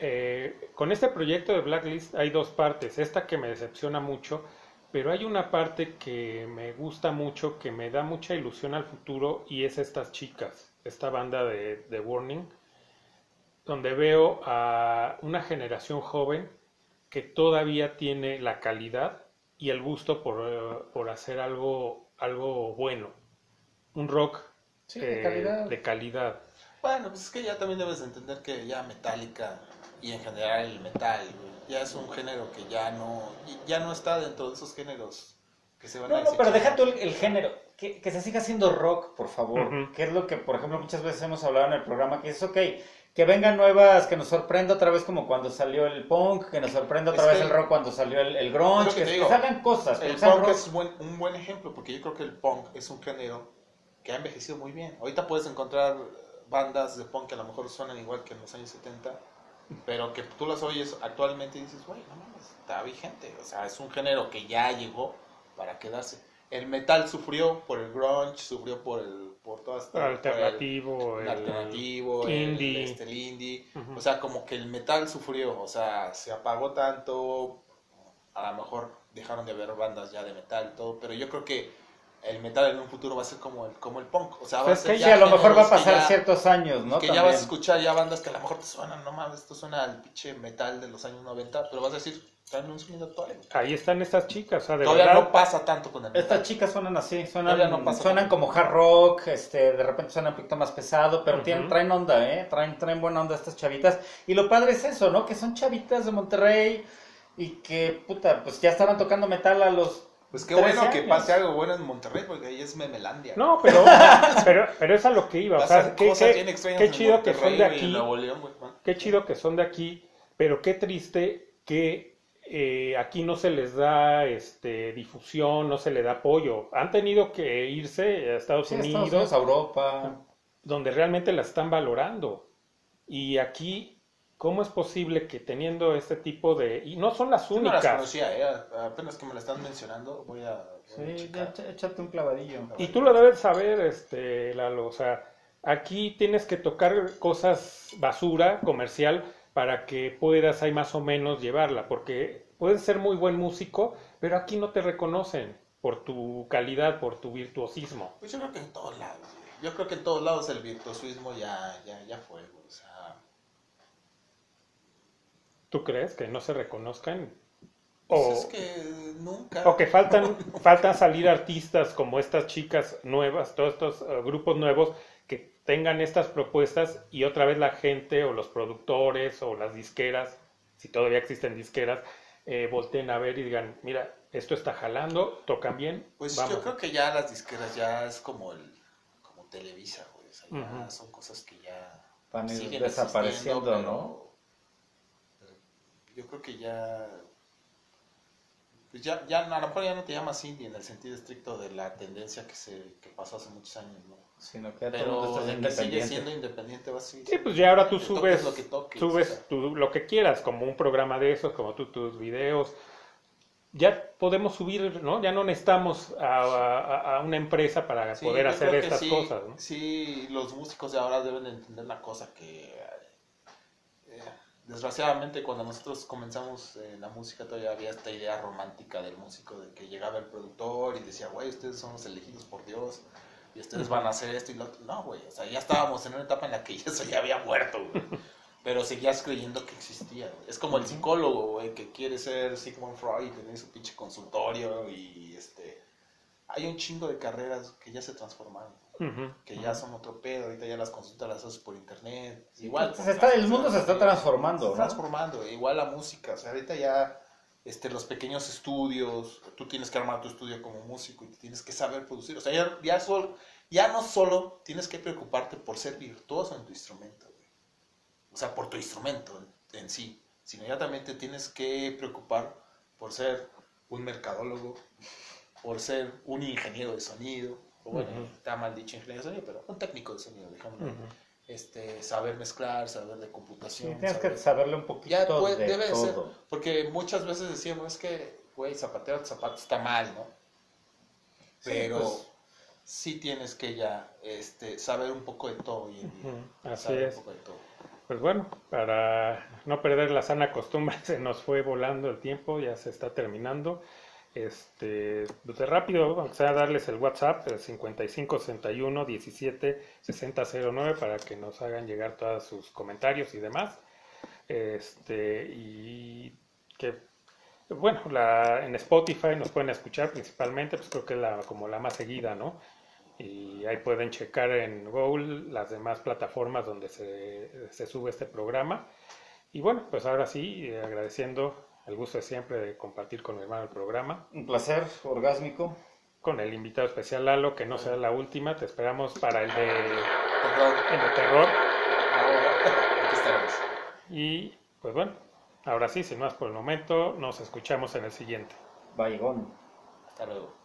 eh, con este proyecto de Blacklist hay dos partes. Esta que me decepciona mucho, pero hay una parte que me gusta mucho, que me da mucha ilusión al futuro, y es estas chicas, esta banda de, de Warning, donde veo a una generación joven que todavía tiene la calidad y el gusto por, eh, por hacer algo, algo bueno. Un rock Sí, de eh, calidad. de calidad. Bueno, pues es que ya también debes entender que ya Metallica y en general el metal, ya es un género que ya no, ya no está dentro de esos géneros que se van No, a no, pero deja tú el, el género. Que, que se siga haciendo rock, por favor. Ujú. Que es lo que, por ejemplo, muchas veces hemos hablado en el programa, que es ok. Que vengan nuevas, que nos sorprenda otra vez como cuando salió el punk, que nos sorprenda otra Es vez que- el rock cuando salió el, el grunge, que que, digo. salgan cosas. El punk rock. es buen- un buen ejemplo, porque yo creo que el punk es un género que ha envejecido muy bien. Ahorita puedes encontrar bandas de punk que a lo mejor suenan igual que en los años 70, pero que tú las oyes actualmente y dices, güey, no mames, está vigente. O sea, es un género que ya llegó para quedarse. El metal sufrió por el grunge, sufrió por el por todas el- Alternativo, el el alternativo, el, indie. este, el indie. O sea, como que el metal sufrió, o sea, se apagó tanto, a lo mejor dejaron de haber bandas ya de metal y todo, pero yo creo que el metal en un futuro va a ser como el, como el punk, o sea, va a Pues ser que ya a lo mejor va a pasar ya- ciertos años, ¿no? que ya vas a escuchar ya bandas que a lo mejor te suenan, no mames, esto suena al pinche metal de los años 90, pero vas a decir, traen un sonido actual. Ahí están estas chicas, o sea, de Todavía verdad. no pasa tanto con el Estas metal. chicas suenan así, suenan, Todavía no pasa suenan como hard rock, este, de repente suenan un poquito más pesado, pero tienen, traen onda, ¿eh? Traen, traen buena onda estas chavitas. Y lo padre es eso, ¿no? Que son chavitas de Monterrey y que, puta, pues ya estaban tocando metal a los... Pues qué 13 bueno que pase algo bueno en Monterrey, porque ahí es Memelandia. No, pero, pero, pero es a lo que iba. O sea, qué, chido que son de aquí. León. Qué chido que son de aquí, pero qué triste que eh, aquí no se les da este, difusión, no se le da apoyo. Han tenido que irse a Estados Sí, Unidos, Estados Unidos, a Europa. donde realmente la están valorando. Y aquí, ¿cómo es posible que teniendo este tipo de... Y no son las Yo no las únicas. conocía, eh, apenas que me la están mencionando, voy a... voy a Sí, ya echa- échate un clavadillo. Y tú lo debes saber, este, Lalo, o sea, aquí tienes que tocar cosas basura comercial para que puedas ahí más o menos llevarla, porque puedes ser muy buen músico, pero aquí no te reconocen por tu calidad, por tu virtuosismo. Pues yo creo que en todos lados. Yo creo que en todos lados el virtuosismo ya, ya, ya fue, güey. O sea, ¿Tú crees que no se reconozcan? Pues O, es que nunca. o que faltan, faltan salir artistas como estas chicas nuevas, todos estos eh, grupos nuevos que tengan estas propuestas y otra vez la gente o los productores o las disqueras, si todavía existen disqueras, eh, volteen a ver y digan, mira, esto está jalando, tocan bien, Pues vamos. yo creo que ya las disqueras ya es como el como Televisa, güey. O sea, ya son cosas que ya Van a ir siguen desapareciendo, ¿no? Yo creo que ya pues ya, ya a lo mejor ya no te llamas indie en el sentido estricto de la tendencia que se que pasó hace muchos años, ¿no? Sino que todo Pero de que sigue siendo independiente va a seguir Sí, pues ya ahora tú subes, lo que toques, subes o sea. tu- lo que quieras, como un programa de esos, como tú tus videos. Ya podemos subir, ¿no? Ya no necesitamos a, a- a una empresa para Sí, poder hacer estas sí, cosas, ¿no? Sí, los músicos de ahora deben de entender una cosa que desgraciadamente cuando nosotros comenzamos en la música todavía había esta idea romántica del músico de que llegaba el productor y decía, güey, ustedes son los elegidos por Dios y ustedes van a hacer esto y lo otro. No, güey, o sea, ya estábamos en una etapa en la que eso ya había muerto, güey. Pero seguías creyendo que existía. Es como el psicólogo, güey, que quiere ser Sigmund Freud, tener su pinche consultorio y este... Hay un chingo de carreras que ya se transformaron que ya son otro pedo, ahorita ya las consultas las haces por internet. Igual. Se está- el mundo se está transformando, Se está ¿no? transformando, igual la música, o sea, ahorita ya este, los pequeños estudios, tú tienes que armar tu estudio como músico y tienes que saber producir, o sea, ya, ya, sol- ya no solo tienes que preocuparte por ser virtuoso en tu instrumento, güey. o sea, por tu instrumento en, en sí, sino ya también te tienes que preocupar por ser un mercadólogo, por ser un ingeniero de sonido, o bueno, Ujú. está mal dicho ingeniero de sonido, pero un técnico de sonido, digamos, Ujú. este, saber mezclar, saber de Sí, computación. tienes saber- que saberle un poquito ya puede- de debe de ser, todo. porque muchas veces decíamos, es que, güey, zapatero a zapato está mal, ¿no? Sí, Pero pues. sí tienes que ya este, saber un poco de todo hoy en día. Ujú, así saber es. un poco de todo. Pues bueno, para no perder la sana costumbre, se nos fue volando el tiempo, ya se está terminando. Este, pues de rápido, vamos a darles el WhatsApp, el 5561 17 6009 para que nos hagan llegar todos sus comentarios y demás. Este, y que, bueno, la, en Spotify nos pueden escuchar principalmente, pues creo que es la, como la más seguida, ¿no? Y ahí pueden checar en Google las demás plataformas donde se, se sube este programa. Y bueno, pues ahora sí, eh, agradeciendo el gusto de siempre de compartir con mi hermano el programa, Un placer, orgásmico. con el invitado especial Lalo, que no sea la última, te esperamos para el de, Terror, el de terror. ahora, aquí estaremos. Y pues bueno, ahora sí, sin más por el momento, nos escuchamos en el siguiente. Baigón. Hasta luego.